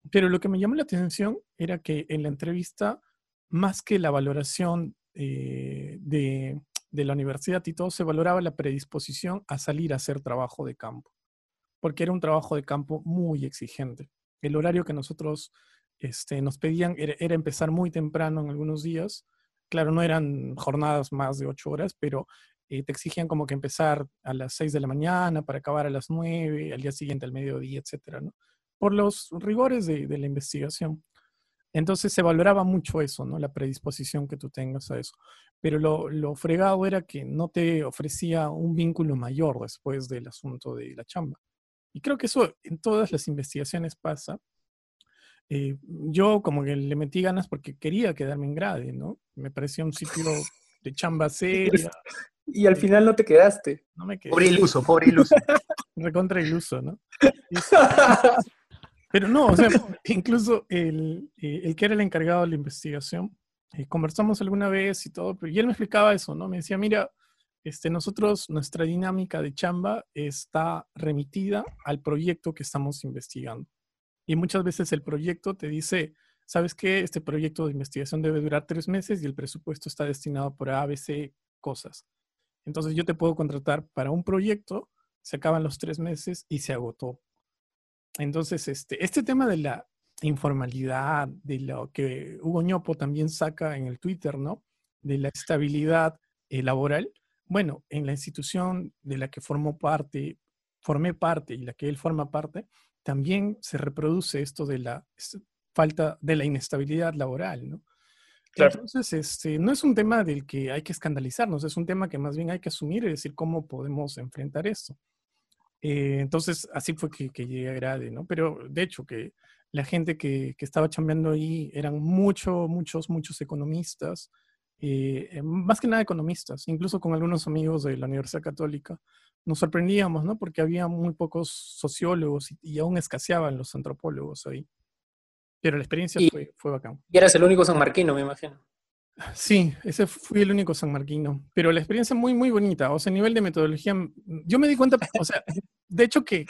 Speaker 4: Pero lo que me llamó la atención era que en la entrevista, más que la valoración eh, de, de la universidad y todo, se valoraba la predisposición a salir a hacer trabajo de campo, porque era un trabajo de campo muy exigente. El horario que nosotros este, nos pedían era, empezar muy temprano en algunos días, Claro, no eran jornadas más de ocho horas, pero eh, te exigían como que empezar a las seis de la mañana para acabar a las nueve, al día siguiente al mediodía, etcétera. Por los rigores de, la investigación. Entonces se valoraba mucho eso, ¿no? La predisposición que tú tengas a eso. Pero lo, lo, fregado era que no te ofrecía un vínculo mayor después del asunto de la chamba. Y creo que eso en todas las investigaciones pasa, eh, yo como que le metí ganas porque quería quedarme en grade, ¿no? Me parecía un sitio de chamba seria.
Speaker 1: Y al final no te quedaste.
Speaker 4: No me quedé.
Speaker 3: Pobre iluso, pobre iluso.
Speaker 4: Recontra iluso, ¿no? Pero no, o sea, incluso el, eh, el, que era el encargado de la investigación, eh, conversamos alguna vez y todo, y él me explicaba eso, ¿no? Me decía, mira, este, nosotros, nuestra dinámica de chamba está remitida al proyecto que estamos investigando. Y muchas veces el proyecto te dice, ¿sabes qué? Este proyecto de investigación debe durar tres meses y el presupuesto está destinado por ABC cosas. Entonces yo te puedo contratar para un proyecto, se acaban los tres meses y se agotó. Entonces, este, este tema de la informalidad, de lo que Hugo Ñopo también saca en el Twitter, ¿no? De la estabilidad eh, laboral. Bueno, en la institución de la que formó parte, formé parte y la que él forma parte, también se reproduce esto de la falta de la inestabilidad laboral, ¿no? Entonces, este, no es un tema del que hay que escandalizarnos, es un tema que más bien hay que asumir y decir cómo podemos enfrentar esto. Eh, entonces, así fue que, llegué a Grade, ¿no? Pero de hecho, que la gente que, que estaba chambeando ahí eran muchos, muchos, muchos economistas, eh, más que nada economistas, incluso con algunos amigos de la Universidad Católica, nos sorprendíamos, ¿no? Porque había muy pocos sociólogos y, aún escaseaban los antropólogos ahí. Pero la experiencia fue, fue bacán.
Speaker 1: Y eras el único sanmarquino, me imagino.
Speaker 4: Sí, ese fui el único sanmarquino. Pero la experiencia muy, muy bonita. O sea, a nivel de metodología, yo me di cuenta, o sea, de hecho que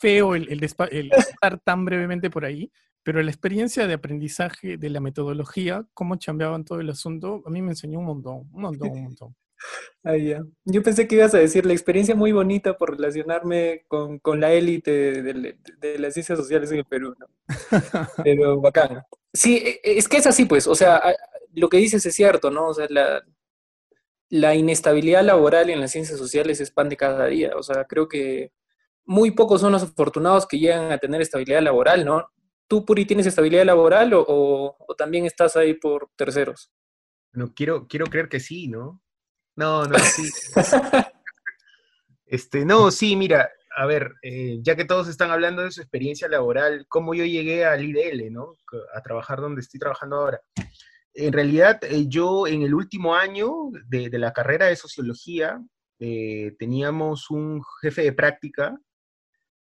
Speaker 4: feo el, el, el estar tan brevemente por ahí, pero la experiencia de aprendizaje de la metodología, cómo chambeaban todo el asunto, a mí me enseñó un montón, un montón, un montón.
Speaker 1: Yo pensé que ibas a decir la experiencia muy bonita por relacionarme con, con la élite de, de, las ciencias sociales en el Perú, ¿no? Pero bacán. Sí, e, e, es que es así, pues, o sea, lo que dices es cierto, ¿no? O sea, la, la inestabilidad laboral en las ciencias sociales se expande cada día, o sea, creo que muy pocos son los afortunados que llegan a tener estabilidad laboral, ¿no? ¿Tú, Puri, tienes estabilidad laboral o, también estás ahí por terceros?
Speaker 3: No, quiero, quiero creer que sí, ¿no? No, no, sí. este, no, sí, mira, a ver, eh, ya que todos están hablando de su experiencia laboral, cómo yo llegué al IDL, ¿no? A trabajar donde estoy trabajando ahora. En realidad, eh, yo en el último año de, la carrera de sociología, eh, teníamos un jefe de práctica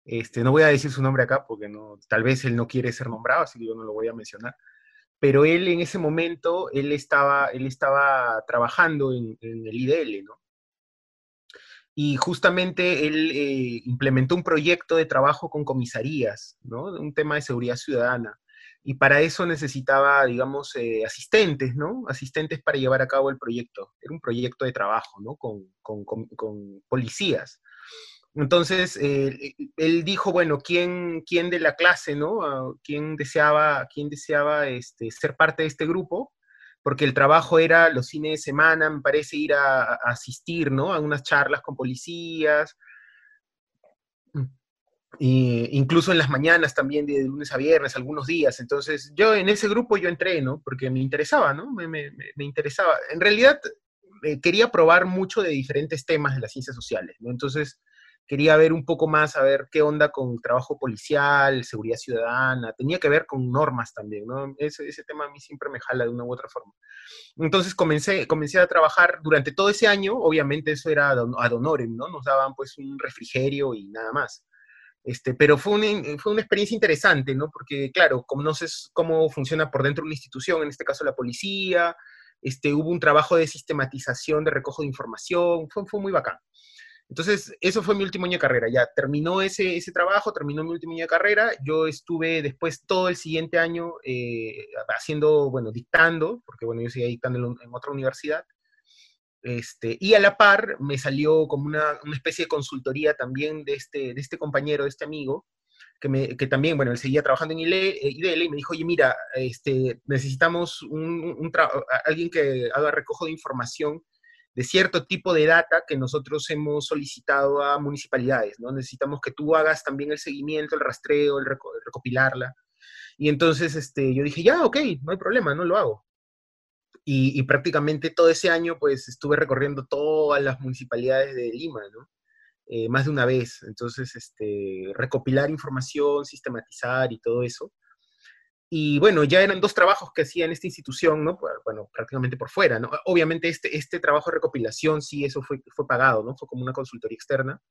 Speaker 3: este, no voy a decir su nombre acá porque tal vez él no quiere ser nombrado, así que yo no lo voy a mencionar. Pero él en ese momento, él estaba, él estaba trabajando en, el IDL, ¿no? Y justamente él eh, implementó un proyecto de trabajo con comisarías, ¿no? Un tema de seguridad ciudadana. Y para eso necesitaba, digamos, eh, asistentes, ¿no? Asistentes para llevar a cabo el proyecto. Era un proyecto de trabajo, ¿no? con, con policías. Entonces, eh, él dijo, bueno, ¿quién, ¿quién, de la clase, ¿no? Ah, ¿Quién deseaba, quién deseaba este, ser parte de este grupo? Porque el trabajo era los fines de semana, me parece, ir a, asistir, ¿no? A unas charlas con policías. y incluso en las mañanas también, de lunes a viernes, algunos días. Entonces, yo en ese grupo yo entré, ¿no? Porque me interesaba, ¿no? Me, interesaba. En realidad, eh, quería probar mucho de diferentes temas de las ciencias sociales. Entonces, quería ver un poco más, a ver qué onda con trabajo policial, seguridad ciudadana, tenía que ver con normas también, ¿no? Ese, ese tema a mí siempre me jala de una u otra forma. Entonces comencé, comencé a trabajar durante todo ese año, obviamente eso era ad honorem, ¿no? Nos daban pues un refrigerio y nada más. Este, pero fue una, fue una experiencia interesante, ¿no? Porque, claro, conoces cómo funciona por dentro una institución, en este caso la policía, este, hubo un trabajo de sistematización, de recojo de información, fue, fue muy bacán. Entonces, eso fue mi último año de carrera. Ya terminó ese, ese trabajo, terminó mi último año de carrera. Yo estuve después todo el siguiente año eh, haciendo, bueno, dictando, porque bueno, yo seguía dictando en, otra universidad. Este, y a la par me salió como una, una, especie de consultoría también de este, de este compañero, de este amigo, que, me, que también, bueno, él seguía trabajando en IDL y me dijo, oye, mira, este, necesitamos un, un alguien que haga recojo de información de cierto tipo de data que nosotros hemos solicitado a municipalidades, ¿no? Necesitamos que tú hagas también el seguimiento, el rastreo, el, recopilarla. Y entonces este, yo dije, ya, ok, no hay problema, no lo hago. Y, prácticamente todo ese año, pues, estuve recorriendo todas las municipalidades de Lima, ¿no? Eh, más de una vez. Entonces, este, recopilar información, sistematizar y todo eso. Y bueno, ya eran dos trabajos que hacía en esta institución, ¿no? Bueno, prácticamente por fuera, ¿no? Obviamente este, este trabajo de recopilación, sí, eso fue, fue pagado, ¿no? Fue como una consultoría externa.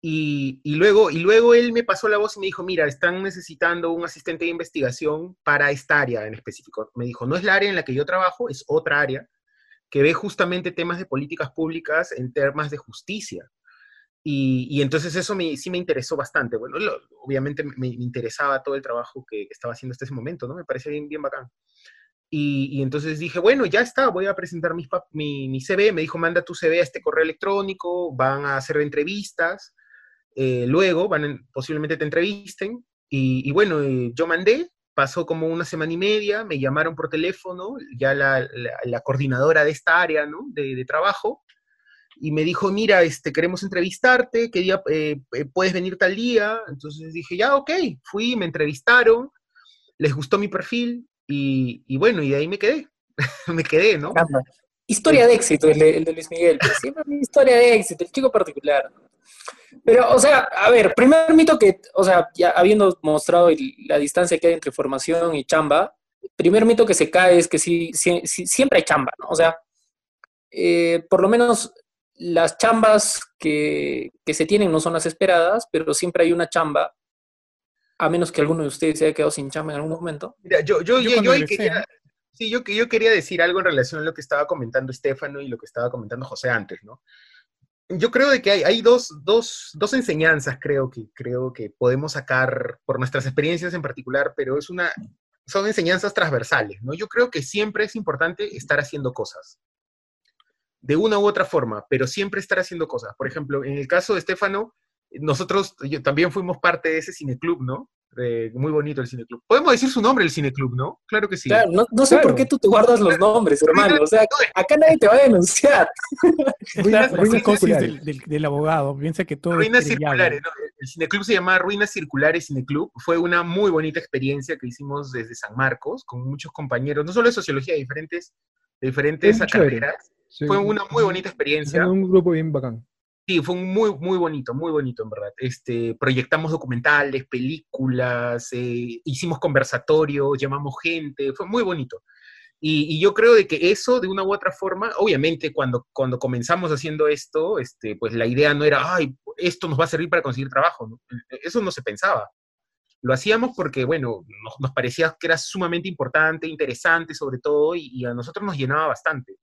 Speaker 3: Y, y, luego, y luego él me pasó la voz y me dijo, mira, están necesitando un asistente de investigación para esta área en específico. Me dijo, no es la área en la que yo trabajo, es otra área que ve justamente temas de políticas públicas en temas de justicia. Y, entonces eso sí me interesó bastante. Bueno, obviamente me, interesaba todo el trabajo que estaba haciendo hasta ese momento, ¿no? Me parecía bien, bien bacán. Y, entonces dije, bueno, ya está, voy a presentar mi, mi, CV. Me dijo, manda tu CV a este correo electrónico, van a hacer entrevistas, eh, luego van posiblemente te entrevisten. Y, bueno, eh, yo mandé, pasó como una semana y media, me llamaron por teléfono, ya la, coordinadora de esta área, ¿no? De trabajo, y me dijo, mira, este, queremos entrevistarte, ¿qué día eh, eh, puedes venir tal día? Entonces dije, ya, ok, fui, me entrevistaron, les gustó mi perfil y, bueno, y de ahí me quedé, me quedé, ¿no?
Speaker 1: Historia de éxito el de, Luis Miguel, pues, siempre una historia de éxito, el chico particular. Pero, o sea, a ver, primer mito que, o sea, ya habiendo mostrado la distancia que hay entre formación y chamba, primer mito que se cae es que sí, siempre hay chamba, ¿no? O sea, eh, por lo menos las chambas que, se tienen no son las esperadas, pero siempre hay una chamba, a menos que alguno de ustedes se haya quedado sin chamba en algún momento.
Speaker 3: Mira, yo, yo, yo, quería, sí, yo, yo quería decir algo en relación a lo que estaba comentando Estefano y lo que estaba comentando José antes, ¿no? Yo creo de que hay, hay dos, dos, dos, enseñanzas, creo que, creo que podemos sacar por nuestras experiencias en particular, pero es una, son enseñanzas transversales, ¿no? Yo creo que siempre es importante estar haciendo cosas de una u otra forma, pero siempre estar haciendo cosas. Por ejemplo, en el caso de Estefano, nosotros también fuimos parte de ese cineclub, ¿no? muy bonito el cineclub. Podemos decir su nombre, el cineclub, ¿no? Claro que sí.
Speaker 1: Claro, no, sé por qué tú te guardas los nombres, hermano. O sea, acá nadie te va a denunciar.
Speaker 4: Ruinas, circulares. Del, abogado, piensa que todo.
Speaker 3: Ruinas circulares, ¿no? El cineclub se llama Ruinas Circulares Cineclub. Fue una muy bonita experiencia que hicimos desde San Marcos con muchos compañeros, no solo de sociología, de diferentes, de diferentes carreras fue una muy bonita experiencia.
Speaker 2: un grupo bien bacán.
Speaker 3: Sí, fue muy, muy bonito, muy bonito, en verdad. Este, proyectamos documentales, películas, eh, hicimos conversatorios, llamamos gente, fue muy bonito. Y, yo creo de que eso, de una u otra forma, obviamente cuando, cuando comenzamos haciendo esto, este, pues la idea no era, ay, esto nos va a servir para conseguir trabajo. Eso no se pensaba. Lo hacíamos porque, bueno, nos, parecía que era sumamente importante, interesante sobre todo, y, y a nosotros nos llenaba bastante.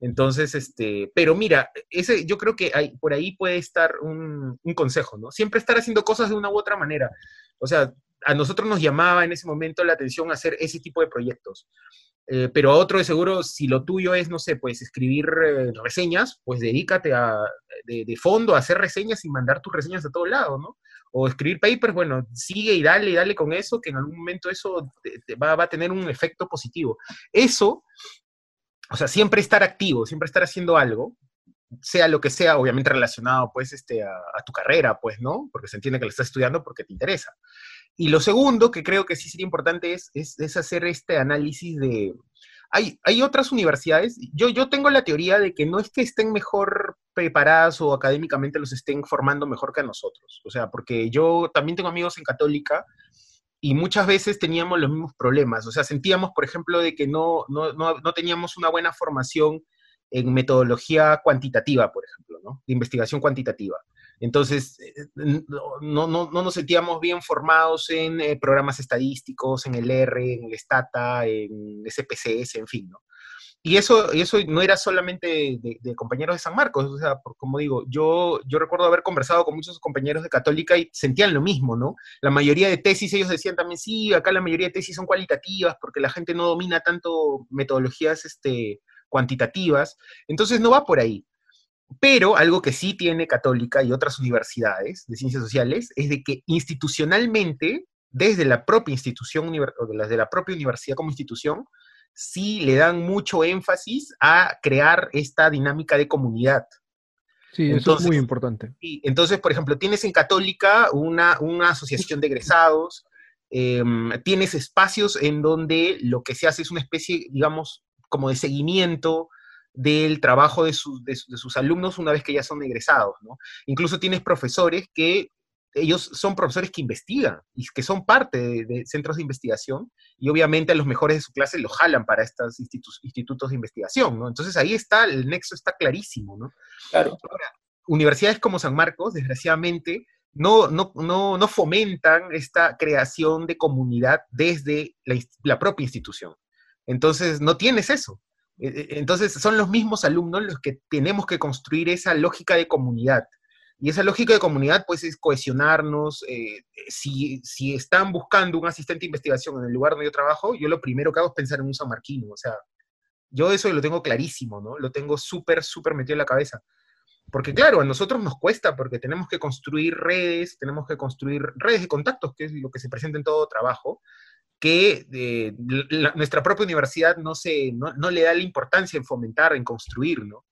Speaker 3: Entonces, este, pero mira, ese, yo creo que hay, por ahí puede estar un, consejo, ¿no? Siempre estar haciendo cosas de una u otra manera. O sea, a nosotros nos llamaba en ese momento la atención hacer ese tipo de proyectos. Eh, pero a otro de seguro, si lo tuyo es, no sé, pues escribir eh, reseñas, pues dedícate a, de, fondo a hacer reseñas y mandar tus reseñas a todo lado, ¿no? O escribir papers, bueno, sigue y dale y dale con eso, que en algún momento eso va, va, a tener un efecto positivo. Eso o sea, siempre estar activo, siempre estar haciendo algo, sea lo que sea, obviamente relacionado pues este, a, tu carrera, pues, ¿no? Porque se entiende que lo estás estudiando porque te interesa. Y lo segundo que creo que sí sería importante es, es, hacer este análisis de... Hay, hay otras universidades, yo, yo tengo la teoría de que no es que estén mejor preparadas o académicamente los estén formando mejor que a nosotros. O sea, porque yo también tengo amigos en católica y muchas veces teníamos los mismos problemas. O sea, sentíamos, por ejemplo, de que no, no, no, no teníamos una buena formación en metodología cuantitativa, por ejemplo, ¿no? de investigación cuantitativa. Entonces, eh, no, no, no, nos sentíamos bien formados en eh, programas estadísticos, en el R, en el Stata, en SPSS, en fin, ¿no? Y eso, eso no era solamente de, compañeros de San Marcos, o sea, como digo, yo, yo recuerdo haber conversado con muchos compañeros de Católica y sentían lo mismo, ¿no? La mayoría de tesis, ellos decían también, sí, acá la mayoría de tesis son cualitativas porque la gente no domina tanto metodologías este, cuantitativas, entonces no va por ahí. Pero algo que sí tiene Católica y otras universidades de ciencias sociales es de que institucionalmente, desde la propia institución, desde la propia universidad como institución, sí le dan mucho énfasis a crear esta dinámica de comunidad.
Speaker 2: Sí, eso es muy importante.
Speaker 3: entonces, por ejemplo, tienes en Católica una, una asociación de egresados, em, tienes espacios en donde lo que se hace es una especie, digamos, como de seguimiento del trabajo de, de, sus alumnos una vez que ya son egresados, ¿no? Incluso tienes profesores que ellos son profesores que investigan y que son parte de, centros de investigación y obviamente a los mejores de su clase los jalan para estos institutos de investigación, ¿no? Entonces ahí está, el nexo está clarísimo, ¿no?
Speaker 1: Claro.
Speaker 3: universidades como San Marcos, desgraciadamente, no, no, no, no fomentan esta creación de comunidad desde la propia institución. Entonces, no tienes eso. E, e, entonces, son los mismos alumnos los que tenemos que construir esa lógica de comunidad. Y esa lógica de comunidad, pues, es cohesionarnos. Eh, si, si, están buscando un asistente de investigación en el lugar donde yo trabajo, yo lo primero que hago es pensar en un samarquino. O sea, yo eso lo tengo clarísimo, ¿no? Lo tengo súper, súper metido en la cabeza. Porque claro, a nosotros nos cuesta porque tenemos que construir redes, tenemos que construir redes de contactos, que es lo que se presenta en todo trabajo, que eh, nuestra propia universidad no, se, no, le da la importancia en fomentar, en construir, ¿no?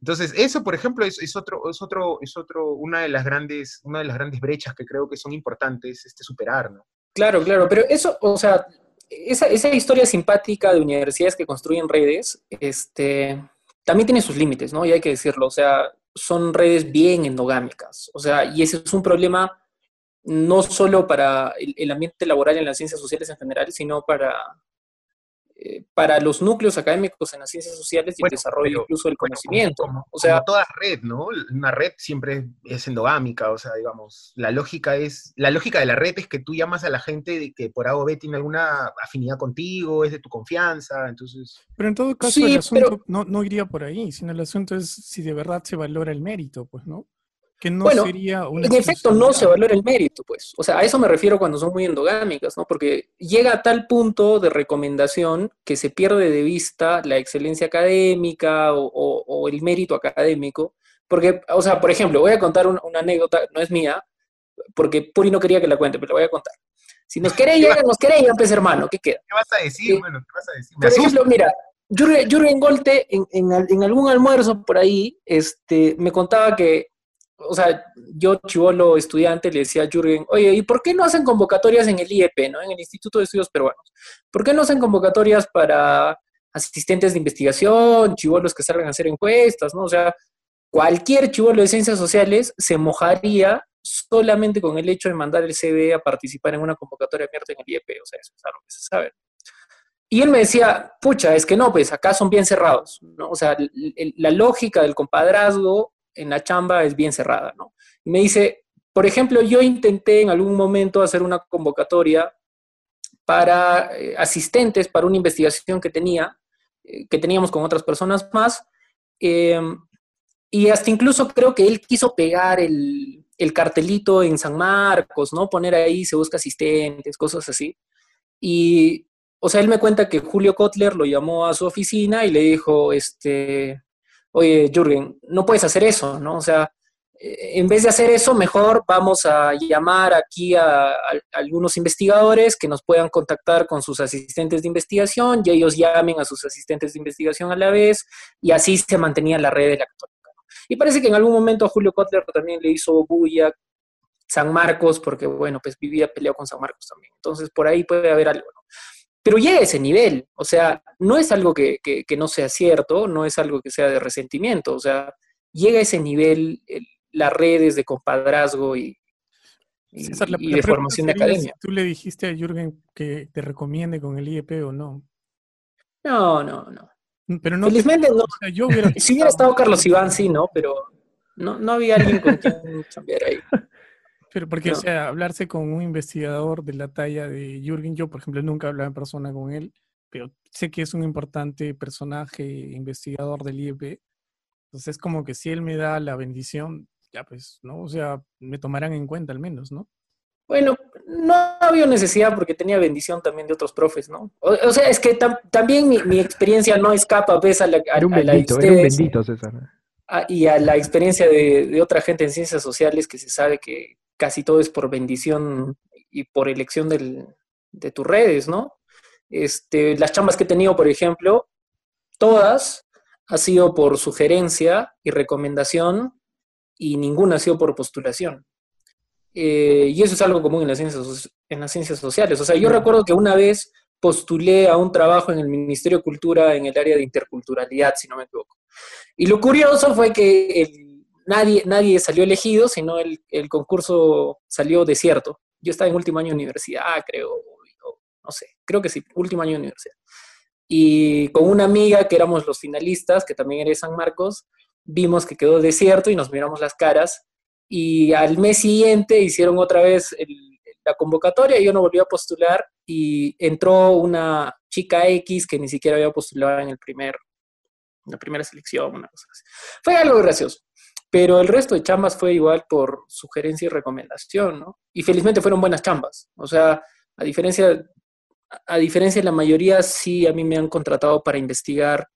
Speaker 3: Entonces, eso, por ejemplo, es, es, otro, es, otro, es otro, una de las grandes, una de las grandes brechas que creo que son importantes este, superar, ¿no?
Speaker 1: Claro, claro, pero eso, o sea, esa, esa historia simpática de universidades que construyen redes, este, también tiene sus límites, ¿no? Y hay que decirlo, o sea, son redes bien endogámicas, o sea, y ese es un problema no solo para el, ambiente laboral en las ciencias sociales en general, sino para, eh, para los núcleos académicos en las ciencias sociales y el desarrollo incluso del conocimiento.
Speaker 3: o sea, toda red, ¿no? Una red siempre es endogámica, o sea, digamos, la lógica es, la lógica de la red es que tú llamas a la gente de que por A o B tiene alguna afinidad contigo, es de tu confianza, entonces...
Speaker 4: Pero en todo caso el asunto no, no iría por ahí, sino el asunto es si de verdad se valora el mérito, pues, ¿no? Que no
Speaker 1: bueno,
Speaker 4: sería
Speaker 1: En efecto, no se valora el mérito, pues. O sea, a eso me refiero cuando son muy endogámicas, ¿no? Porque llega a tal punto de recomendación que se pierde de vista la excelencia académica o, el mérito académico. Porque, o sea, por ejemplo, voy a contar una, anécdota, no es mía, porque Puri no quería que la cuente, pero la voy a contar. Si nos queréis, nos queréis, pues hermano, ¿qué queda?
Speaker 3: ¿Qué vas a decir? bueno, ¿qué vas a decir?
Speaker 1: por ejemplo, mira, Jürgen Golte, en, en, algún almuerzo por ahí, este, me contaba que o sea, yo, chivolo estudiante, le decía a Jürgen, oye, ¿y por qué no hacen convocatorias en el IEP, ¿no? En el Instituto de Estudios Peruanos. ¿Por qué no hacen convocatorias para asistentes de investigación, chivolos que salgan a hacer encuestas, ¿no? O sea, cualquier chivolo de ciencias sociales se mojaría solamente con el hecho de mandar el CV a participar en una convocatoria abierta en el IEP, o sea, eso es algo que se sabe. Y él me decía, pucha, es que no, pues acá son bien cerrados, ¿no? O sea, la lógica del compadrazgo en la chamba es bien cerrada, ¿no? Me dice, por ejemplo, yo intenté en algún momento hacer una convocatoria para eh, asistentes para una investigación que tenía, eh, que teníamos con otras personas más, em, y hasta incluso creo que él quiso pegar el, el, cartelito en San Marcos, ¿no? Poner ahí, se busca asistentes, cosas así. Y, o sea, él me cuenta que Julio Kotler lo llamó a su oficina y le dijo, este, oye, Jürgen, no puedes hacer eso, ¿no? O sea, eh, en vez de hacer eso, mejor vamos a llamar aquí a, algunos investigadores que nos puedan contactar con sus asistentes de investigación y ellos llamen a sus asistentes de investigación a la vez y así se mantenía la red de la católica. Y parece que en algún momento a Julio Kotler también le hizo bulla San Marcos, porque bueno, pues vivía peleado con San Marcos también. Entonces por ahí puede haber algo, ¿no? Pero llega a ese nivel, o sea, no es algo que, no sea cierto, no es algo que sea de resentimiento, o sea, llega a ese nivel las redes de compadrazgo y, de formación de academia.
Speaker 4: ¿Tú le dijiste a Jürgen que te recomiende con el IEP o no?
Speaker 1: No, no, no.
Speaker 4: Pero no
Speaker 1: Felizmente no. si hubiera estado Carlos Iván, sí, ¿no? Pero no, no había alguien con quien cambiar ahí.
Speaker 4: Pero porque, o sea, hablarse con un investigador de la talla de Jürgen, yo, por ejemplo, nunca he hablado en persona con él, pero sé que es un importante personaje investigador del IEP. Entonces, es como que si él me da la bendición, ya pues, ¿no? O sea, me tomarán en cuenta al menos, ¿no?
Speaker 1: Bueno, no había necesidad porque tenía bendición también de otros profes, ¿no? O, sea, es que también mi, experiencia no escapa, ves, a la, a,
Speaker 2: un bendito, era un bendito, César.
Speaker 1: y a la experiencia de, de, otra gente en ciencias sociales que se sabe que casi todo es por bendición y por elección de tus redes, ¿no? Este, las chambas que he tenido, por ejemplo, todas ha sido por sugerencia y recomendación y ninguna ha sido por postulación. Eh, y eso es algo común en las, ciencias, en las ciencias sociales. O sea, yo recuerdo que una vez postulé a un trabajo en el Ministerio de Cultura en el área de interculturalidad, si no me equivoco. Y lo curioso fue que el nadie, nadie salió elegido, sino el, concurso salió desierto. Yo estaba en último año de universidad, creo, no sé, creo que sí, último año de universidad. Y con una amiga que éramos los finalistas, que también era de San Marcos, vimos que quedó desierto y nos miramos las caras. Y al mes siguiente hicieron otra vez la convocatoria y yo no volví a postular y entró una chica X que ni siquiera había postulado en el primer, la primera selección, una cosa así. Fue algo gracioso. Pero el resto de chambas fue igual por sugerencia y recomendación, ¿no? Y felizmente fueron buenas chambas. O sea, a diferencia, a diferencia de la mayoría, sí a mí me han contratado para investigar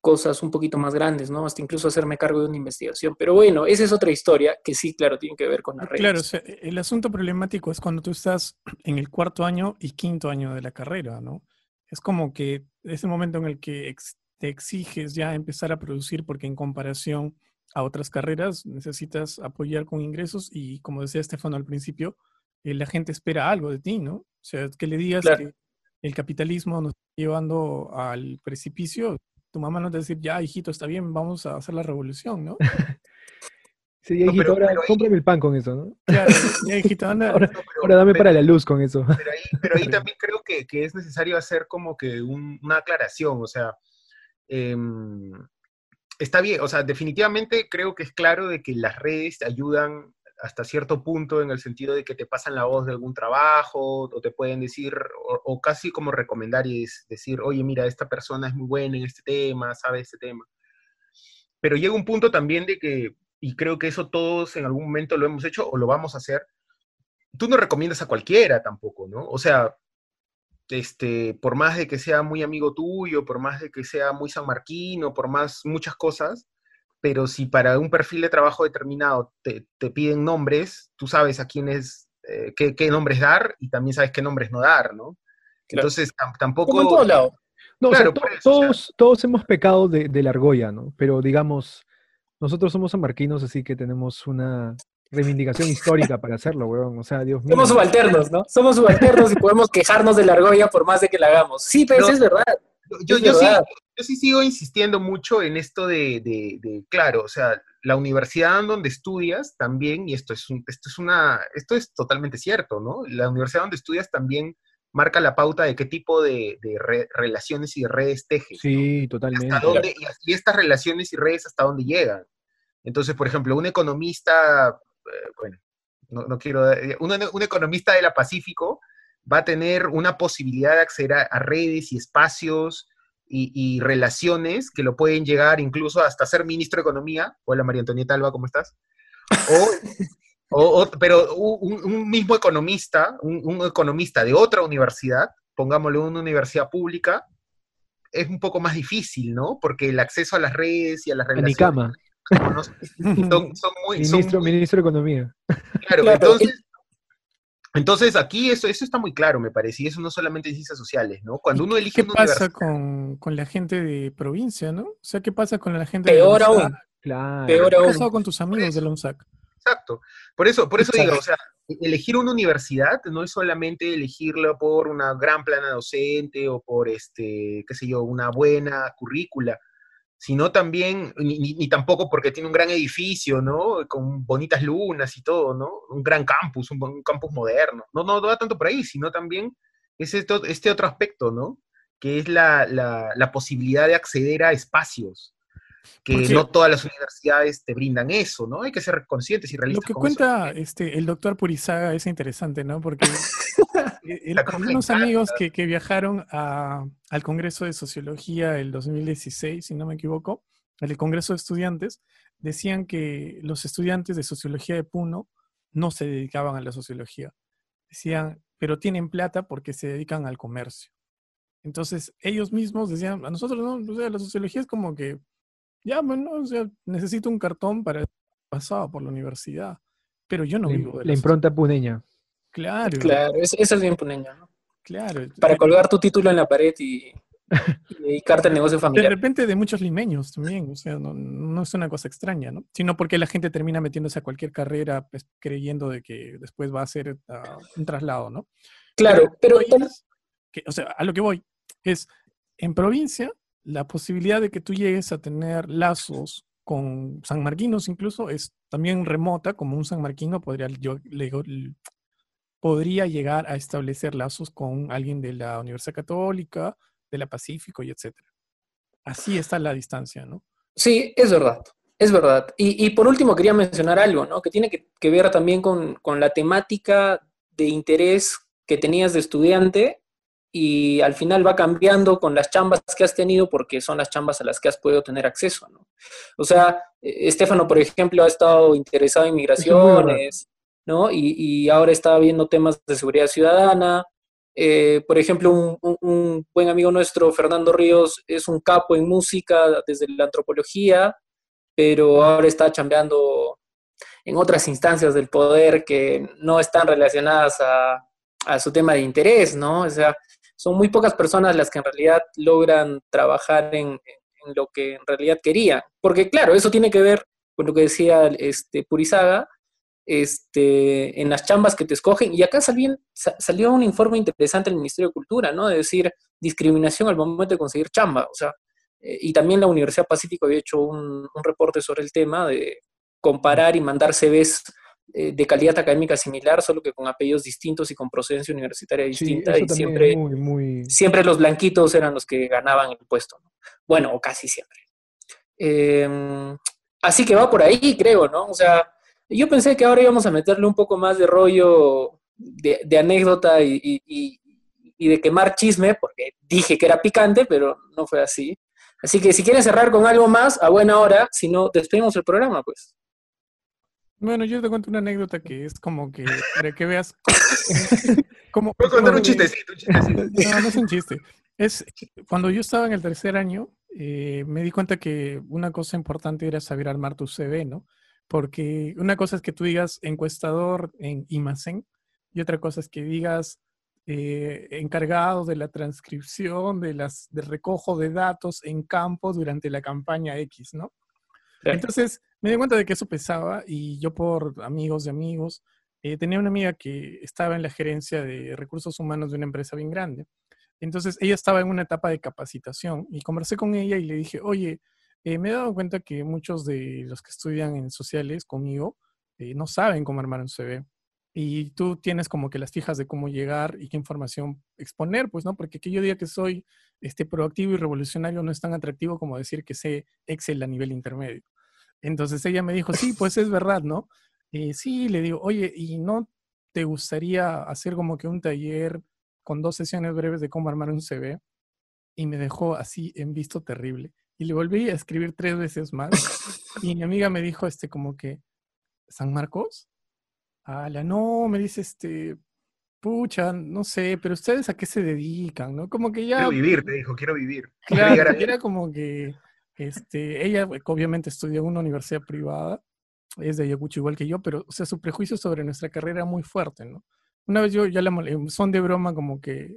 Speaker 1: cosas un poquito más grandes, ¿no? Hasta incluso hacerme cargo de una investigación. Pero bueno, esa es otra historia que sí, claro, tiene que ver con la red.
Speaker 4: Claro, el asunto problemático es cuando tú estás en el cuarto año y quinto año de la carrera, ¿no? Es como que es el momento en el que te exiges ya empezar a producir porque en comparación a otras carreras, necesitas apoyar con ingresos y como decía Estefano al principio, eh, la gente espera algo de ti, ¿no? O sea, que le digas que el capitalismo nos está llevando al precipicio, tu mamá no te va a decir, ya, hijito, está bien, vamos a hacer la revolución, ¿no?
Speaker 2: sí, hijito, ahora cómprame el pan con eso, ¿no?
Speaker 4: Claro, ya, hijito, anda.
Speaker 2: ahora, dame para la luz con eso.
Speaker 3: Pero ahí, pero ahí también creo que, que, es necesario hacer como que una aclaración, o sea, eh, está bien, o sea, definitivamente creo que es claro de que las redes ayudan hasta cierto punto en el sentido de que te pasan la voz de algún trabajo o te pueden decir, o, casi como recomendar y decir, oye, mira, esta persona es muy buena en este tema, sabe este tema. Pero llega un punto también de que, y creo que eso todos en algún momento lo hemos hecho o lo vamos a hacer, tú no recomiendas a cualquiera tampoco, ¿no? O sea, este, por más de que sea muy amigo tuyo, por más de que sea muy sanmarquino, por más muchas cosas, pero si para un perfil de trabajo determinado te, piden nombres, tú sabes a quiénes, eh, qué, nombres dar y también sabes qué nombres no dar, ¿no? Entonces tampoco...
Speaker 1: Como en todo lado.
Speaker 2: No, todos, todos hemos pecado de, de la argolla, ¿no? Pero digamos, nosotros somos sanmarquinos, así que tenemos una, reivindicación histórica para hacerlo, weón. O sea, Dios mío.
Speaker 1: Somos subalternos, ¿no? Somos subalternos y podemos quejarnos de la argolla por más de que la hagamos. Sí, pero es verdad.
Speaker 3: Yo, yo, Sí, yo sí sigo insistiendo mucho en esto de, de, claro, o sea, la universidad donde estudias también, y esto es, esto es una, esto es totalmente cierto, ¿no? La universidad donde estudias también marca la pauta de qué tipo de, relaciones y de redes tejes.
Speaker 2: Sí, totalmente.
Speaker 3: y, estas relaciones y redes hasta dónde llegan. Entonces, por ejemplo, un economista bueno, no, quiero, eh, un, economista de la Pacífico va a tener una posibilidad de acceder a, redes y espacios y, relaciones que lo pueden llegar incluso hasta ser ministro de Economía. Hola María Antonieta Alba, ¿cómo estás? O, pero un, mismo economista, un, economista de otra universidad, pongámosle una universidad pública, es un poco más difícil, ¿no? Porque el acceso a las redes y a las relaciones...
Speaker 2: cama.
Speaker 3: Son, muy,
Speaker 2: ministro, ministro de Economía.
Speaker 3: Claro, entonces, entonces aquí eso, eso está muy claro, me parece, y eso no solamente en ciencias sociales, ¿no? Cuando uno elige
Speaker 4: ¿Qué pasa con, con, la gente de provincia, no? O sea, ¿qué pasa con la gente
Speaker 1: Peor aún.
Speaker 2: Claro.
Speaker 1: Peor
Speaker 4: ¿Qué ha
Speaker 1: aún.
Speaker 4: pasado con tus amigos de la UNSAC?
Speaker 3: Exacto. Por eso, por eso
Speaker 1: Exacto.
Speaker 3: digo, o sea, elegir una universidad no es solamente elegirla por una gran plana docente o por, este, qué sé yo, una buena currícula, sino también, ni, ni- tampoco porque tiene un gran edificio, ¿no? Con bonitas lunas y todo, ¿no? Un gran campus, un, campus moderno. No, no, no va tanto por ahí, sino también es este, este otro aspecto, ¿no? Que es la- la posibilidad de acceder a espacios que
Speaker 4: Porque-
Speaker 3: no todas las universidades te brindan eso, ¿no? Hay que ser conscientes y
Speaker 4: Lo
Speaker 3: realistas
Speaker 4: que
Speaker 3: con eso
Speaker 4: cuenta este, el doctor Purizaga es interesante, ¿no? Porque él-
Speaker 3: La
Speaker 4: con unos amigos que, que viajaron a- al Congreso de Sociología el 2016, si no me equivoco, el Congreso de Estudiantes, decían que los estudiantes de Sociología de Puno no se dedicaban a la sociología. Decían, pero tienen plata porque se dedican al comercio. Entonces, ellos mismos decían, a nosotros no, o sea, la sociología es como que, ya, bueno, o sea, necesito un cartón para pasado por la universidad, pero yo no
Speaker 2: la,
Speaker 4: vivo de
Speaker 2: la impronta puneña.
Speaker 4: Claro,
Speaker 1: Claro, es- esa es bien puneña, ¿no?
Speaker 4: claro.
Speaker 1: Para colgar tu título en la pared y, y dedicarte al negocio
Speaker 4: De
Speaker 1: familiar.
Speaker 4: repente de muchos limeños también, o sea, no, no es una cosa extraña, ¿no? Sino porque la gente termina metiéndose a cualquier carrera pues, creyendo de que después va a ser ah, un traslado, ¿no?
Speaker 1: Claro, pero tam-
Speaker 4: que- o sea, a lo que voy es, en provincia, la posibilidad de que tú llegues a tener lazos con sanmarquinos incluso es también remota, como un sanmarquino podría, yo, le- podría llegar a establecer lazos con alguien de la Universidad Católica, de la Pacífico y etcétera. Así está la distancia, ¿no?
Speaker 1: Sí, es verdad, es verdad. Y, y por último quería mencionar algo, ¿no? Que tiene que, que ver también con, con la temática de interés que tenías de estudiante y al final va cambiando con las chambas que has tenido porque son las chambas a las que has podido tener acceso, ¿no? O sea, eh, Estefano, por ejemplo, ha estado interesado en migraciones, ¿no? Y, y ahora está viendo temas de seguridad ciudadana. Eh, por ejemplo, un, un- un buen amigo nuestro, Fernando Ríos, es un capo en música desde la antropología, pero ahora está chambeando en otras instancias del poder que no están relacionadas a, a su tema de interés, ¿no? O sea, son muy pocas personas las que en realidad logran trabajar en, lo que en realidad querían. Porque claro, eso tiene que ver con lo que decía este, Purizaga, este, en las chambas que te escogen. Y acá salió, sa- salió un informe interesante del Ministerio de Cultura, ¿no? De decir discriminación al momento de conseguir chamba. O sea, eh, y también la Universidad Pacífico había hecho un, un reporte sobre el tema de comparar y mandar CVs eh, de calidad académica similar, solo que con apellidos distintos y con procedencia universitaria distinta. y siempre,
Speaker 2: es muy, muy...
Speaker 1: siempre los blanquitos eran los que ganaban el puesto. ¿no? Bueno, o casi siempre. Eh, así que va por ahí, creo, ¿no? O sea, yo pensé que ahora íbamos a meterle un poco más de rollo de, de anécdota y, y- y- y de quemar chisme, porque dije que era picante, pero no fue así. Así que si quieren cerrar con algo más, a buena hora, si no, despedimos el programa, pues.
Speaker 4: Bueno, yo te cuento una anécdota que es como que para que veas cómo...
Speaker 3: Voy a contar un chistecito, un chistecito.
Speaker 4: No, no es un chiste. Es cuando yo estaba en el tercer año, eh, me di cuenta que una cosa importante era saber armar tu CV, ¿no? Porque una cosa es que tú digas encuestador en IMACEN y otra cosa es que digas eh, encargado de la transcripción, de las, del recojo de datos en campo durante la campaña X, ¿no? Entonces me di cuenta de que eso pesaba y yo por amigos de amigos eh, tenía una amiga que estaba en la gerencia de recursos humanos de una empresa bien grande. Entonces ella estaba en una etapa de capacitación y conversé con ella y le dije, oye, eh, me he dado cuenta que muchos de los que estudian en sociales conmigo eh, no saben cómo armar un CV. Y tú tienes como que las fijas de cómo llegar y qué información exponer, pues, ¿no? Porque que yo diga que soy este, proactivo y revolucionario no es tan atractivo como decir que sé Excel a nivel intermedio. Entonces ella me dijo, sí, pues es verdad, ¿no? Eh, sí, le digo, oye, ¿y no te gustaría hacer como que un taller con dos sesiones breves de cómo armar un CV? Y me dejó así en visto terrible. Y le volví a escribir tres veces más. Y mi amiga me dijo, este, como que, ¿San Marcos? Ala, no, me dice, este, pucha, no sé, pero ustedes a qué se dedican, ¿no? Como que ya...
Speaker 3: Quiero vivir, te dijo, quiero vivir. Quiero llegar
Speaker 4: era como que este, ella eh, obviamente estudió en una universidad privada, es de Ayacucho igual que yo, pero o sea, su prejuicio sobre nuestra carrera era muy fuerte, ¿no? Una vez yo ya la mole- son de broma como que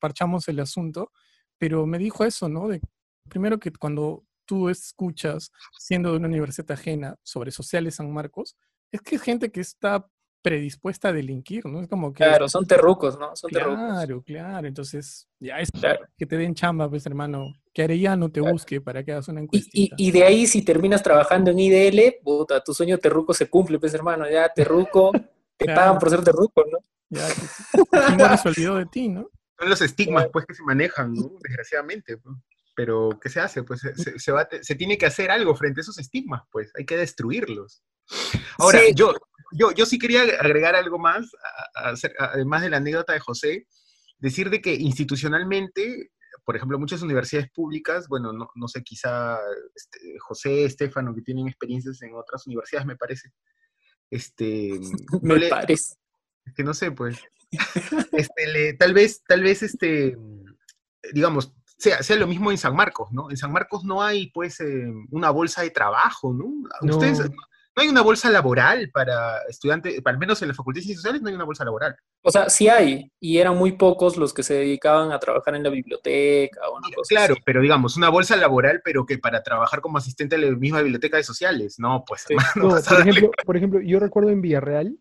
Speaker 4: parchamos el asunto, pero me dijo eso, ¿no? De, primero que cuando tú escuchas, siendo de una universidad ajena, sobre sociales San Marcos, es que es gente que está predispuesta a delinquir, ¿no? Es como que...
Speaker 1: Claro, son terrucos, ¿no? Son terrucos.
Speaker 4: Claro, claro. Entonces, ya es
Speaker 1: Claro.
Speaker 4: que te den chamba, pues, hermano. Que Arellano te busque para que hagas una
Speaker 1: Y,
Speaker 4: encuestita.
Speaker 1: y, y de ahí, si terminas trabajando en IDL, puta, tu sueño terruco se cumple, pues, hermano. Ya, terruco, te
Speaker 4: Claro.
Speaker 1: pagan por ser terruco, ¿no?
Speaker 4: Ya, que se olvidó de ti, ¿no?
Speaker 3: Son los estigmas, pues, que se manejan, ¿no? Desgraciadamente. pues. Pero, ¿qué se hace? Pues se, se- va- se tiene que hacer algo frente a esos estigmas, pues. Hay que destruirlos. Ahora,
Speaker 1: Sí.
Speaker 3: yo, yo, yo sí quería agregar algo más, a- a hacer- a- además de la anécdota de José, decir de que institucionalmente, por ejemplo, muchas universidades públicas, bueno, no, no sé, quizá este, José, Estefano, que tienen experiencias en otras universidades, me parece, este, no le-
Speaker 1: parece.
Speaker 3: que no sé, pues. Este, le- tal vez, tal vez, este, digamos, sea, sea lo mismo en San Marcos, ¿no? En San Marcos no hay, pues, eh, una bolsa de trabajo, ¿no?
Speaker 2: No.
Speaker 3: Ustedes, no hay una bolsa laboral para estudiantes, al menos en la Facultad de Ciencias Sociales no hay una bolsa laboral.
Speaker 1: O sea, sí hay, y eran muy pocos los que se dedicaban a trabajar en la biblioteca o una cosa
Speaker 3: Claro,
Speaker 1: así.
Speaker 3: pero digamos, una bolsa laboral, pero que para trabajar como asistente de la misma biblioteca de sociales, no, pues,
Speaker 1: Sí.
Speaker 3: hermano,
Speaker 2: No, por ejemplo, por ejemplo, yo recuerdo en Villarreal,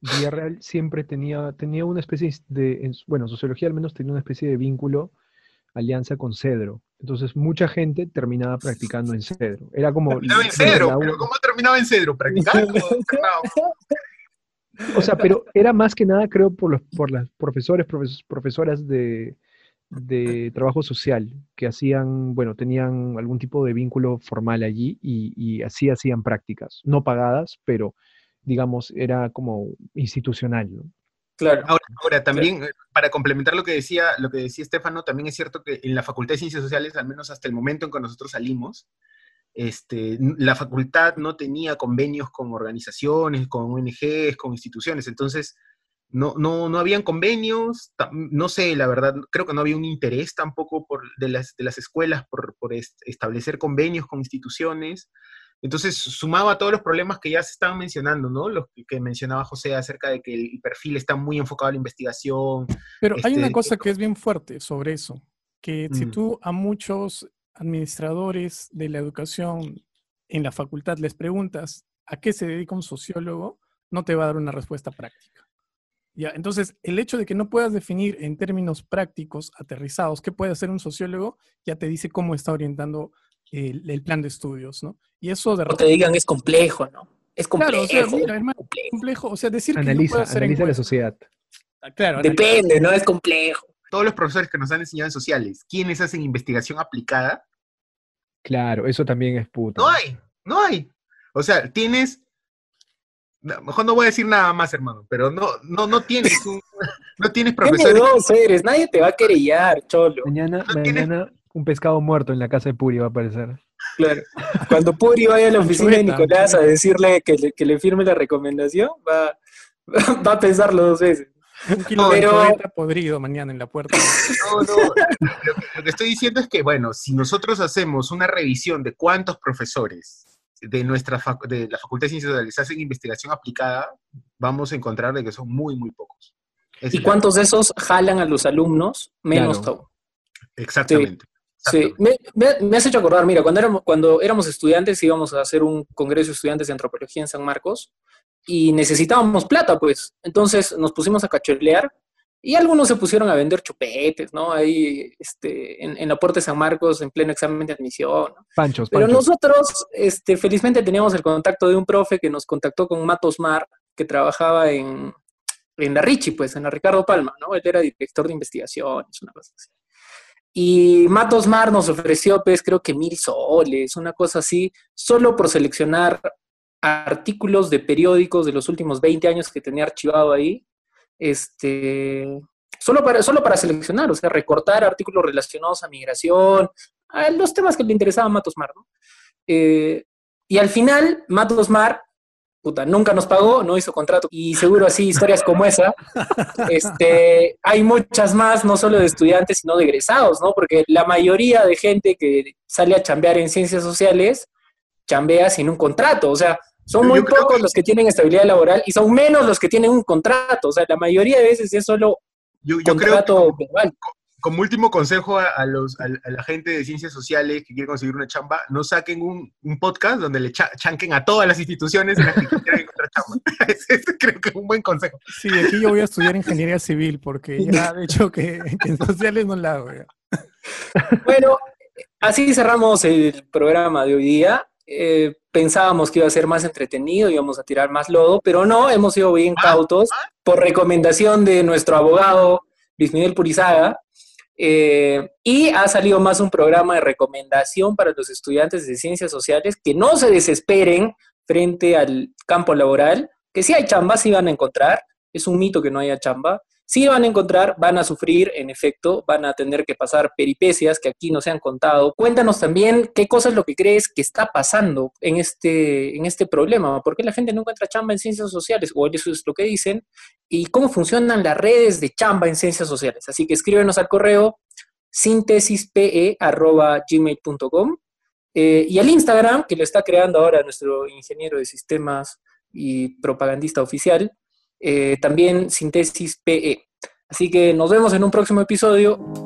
Speaker 2: Villarreal siempre tenía, tenía una especie de, en- bueno, sociología al menos tenía una especie de vínculo, alianza con Cedro. Entonces mucha gente terminaba practicando en Cedro. Era como...
Speaker 3: terminaba en Cedro, pero ¿cómo terminaba en Cedro? ¿Practicando?
Speaker 2: O sea, pero era más que nada, creo, por los por las profesores, profes- profesoras de, de trabajo social, que hacían, bueno, tenían algún tipo de vínculo formal allí y, y así hacían prácticas, no pagadas, pero digamos, era como institucional, ¿no?
Speaker 1: Claro.
Speaker 3: Ahora, ahora también, eh, para complementar lo que decía, lo que decía Estefano, también es cierto que en la Facultad de Ciencias Sociales, al menos hasta el momento en que nosotros salimos, este, la facultad no tenía convenios con organizaciones, con ONGs, con instituciones, entonces no, no, no habían convenios, no sé, la verdad, creo que no había un interés tampoco por, de, las, de las escuelas por, por est- establecer convenios con instituciones. Entonces, sumaba a todos los problemas que ya se estaban mencionando, ¿no? Los que- que mencionaba José acerca de que el perfil está muy enfocado a la investigación.
Speaker 4: Pero hay una
Speaker 3: Este,
Speaker 4: cosa que es bien fuerte sobre eso, que si
Speaker 3: Mm.
Speaker 4: tú a muchos administradores de la educación en la facultad les preguntas a qué se dedica un sociólogo, no te va a dar una respuesta práctica. Ya, entonces, el hecho de que no puedas definir en términos prácticos, aterrizados, qué puede hacer un sociólogo, ya te dice cómo está orientando el, el plan de estudios, ¿no? Y eso de
Speaker 1: No te digan es complejo, ¿no? Es complejo.
Speaker 4: Claro, o sea, mira,
Speaker 1: es
Speaker 4: hermano,
Speaker 1: complejo.
Speaker 4: complejo, o sea, decir que no
Speaker 2: Analiza,
Speaker 4: puede hacer
Speaker 2: analiza la sociedad.
Speaker 4: Claro, analiza.
Speaker 1: Depende, ¿no? Es complejo.
Speaker 3: Todos los profesores que nos han enseñado en sociales, ¿quiénes hacen investigación aplicada?
Speaker 2: Claro, eso también es puta.
Speaker 3: No hay, no hay. O sea, tienes. Mejor no voy a decir nada más, hermano, pero no, no, no tienes un, no tienes
Speaker 1: Qué
Speaker 3: profesores.
Speaker 1: miedoso eres, nadie te va a querellar, cholo.
Speaker 2: Mañana,
Speaker 3: No tienes-
Speaker 2: mañana un pescado muerto en la casa de Puri va a aparecer.
Speaker 1: Claro. Cuando Puri vaya a la oficina de. Nicolás a decirle que le, que le firme la recomendación, va, va a pensarlo dos veces.
Speaker 4: Un kilo
Speaker 1: Pero-
Speaker 4: de chuleta podrido mañana en la puerta.
Speaker 3: No, no. Lo que, lo que estoy diciendo es que, bueno, si nosotros hacemos una revisión de cuántos profesores de nuestra fac- de la Facultad de Ciencias Sociales hacen investigación aplicada, vamos a encontrar de que son muy, muy pocos.
Speaker 1: ¿Y cuántos de esos jalan a los alumnos? Menos
Speaker 2: Claro.
Speaker 1: aún.
Speaker 3: Exactamente.
Speaker 1: Sí, me, me- me has hecho acordar, mira, cuando éramos, cuando éramos estudiantes íbamos a hacer un congreso de estudiantes de antropología en San Marcos y necesitábamos plata, pues. Entonces nos pusimos a cacholear y algunos se pusieron a vender chupetes, ¿no? Ahí este, en, en la puerta de San Marcos en pleno examen de admisión. ¿no?
Speaker 2: Panchos,
Speaker 1: Pero
Speaker 2: panchos.
Speaker 1: nosotros, este, felizmente teníamos el contacto de un profe que nos contactó con Matos Mar, que trabajaba en, en la Richie, pues, en la Ricardo Palma, ¿no? Él era director de investigaciones, una cosa así. Y Matos Mar nos ofreció, pues, creo que mil soles, una cosa así, solo por seleccionar artículos de periódicos de los últimos 20 años que tenía archivado ahí, este, solo para, solo para seleccionar, o sea, recortar artículos relacionados a migración, a los temas que le interesaban a Matos Mar, ¿no? Eh, y al final, Matos Mar, puta, nunca nos pagó, no hizo contrato, y seguro así, historias como esa, este, hay muchas más, no solo de estudiantes, sino de egresados, ¿no? Porque la mayoría de gente que sale a chambear en ciencias sociales, chambea sin un contrato, o sea, son muy pocos
Speaker 3: que-
Speaker 1: los que tienen estabilidad laboral y son menos los que tienen un contrato, o sea, la mayoría de veces es solo
Speaker 3: Yo, yo creo que
Speaker 1: contrato verbal.
Speaker 3: Como último consejo a, los, a, la gente de ciencias sociales que quiere conseguir una chamba, no saquen un, un podcast donde le chanquen a todas las instituciones en las que quieran encontrar chamba. Ese creo que es un buen consejo.
Speaker 4: Sí, aquí yo voy a estudiar ingeniería civil porque ya de hecho que, en sociales no la hago.
Speaker 1: Bueno, así cerramos el programa de hoy día. Eh, pensábamos que iba a ser más entretenido, íbamos a tirar más lodo, pero no, hemos sido bien ah, cautos ah. por recomendación de nuestro abogado Luis Miguel Purizaga. Eh, y ha salido más un programa de recomendación para los estudiantes de ciencias sociales que no se desesperen frente al campo laboral, que si hay chamba, sí van a encontrar, es un mito que no haya chamba, sí van a encontrar, van a sufrir, en efecto, van a tener que pasar peripecias que aquí no se han contado. Cuéntanos también qué cosa es lo que crees que está pasando en este, en este problema, por qué la gente no encuentra chamba en ciencias sociales, o eso es lo que dicen, y cómo funcionan las redes de chamba en ciencias sociales. Así que escríbenos al correo sintesispe.gmail.com eh, y al Instagram, que lo está creando ahora nuestro ingeniero de sistemas y propagandista oficial, eh, también Síntesis PE. Así que nos vemos en un próximo episodio.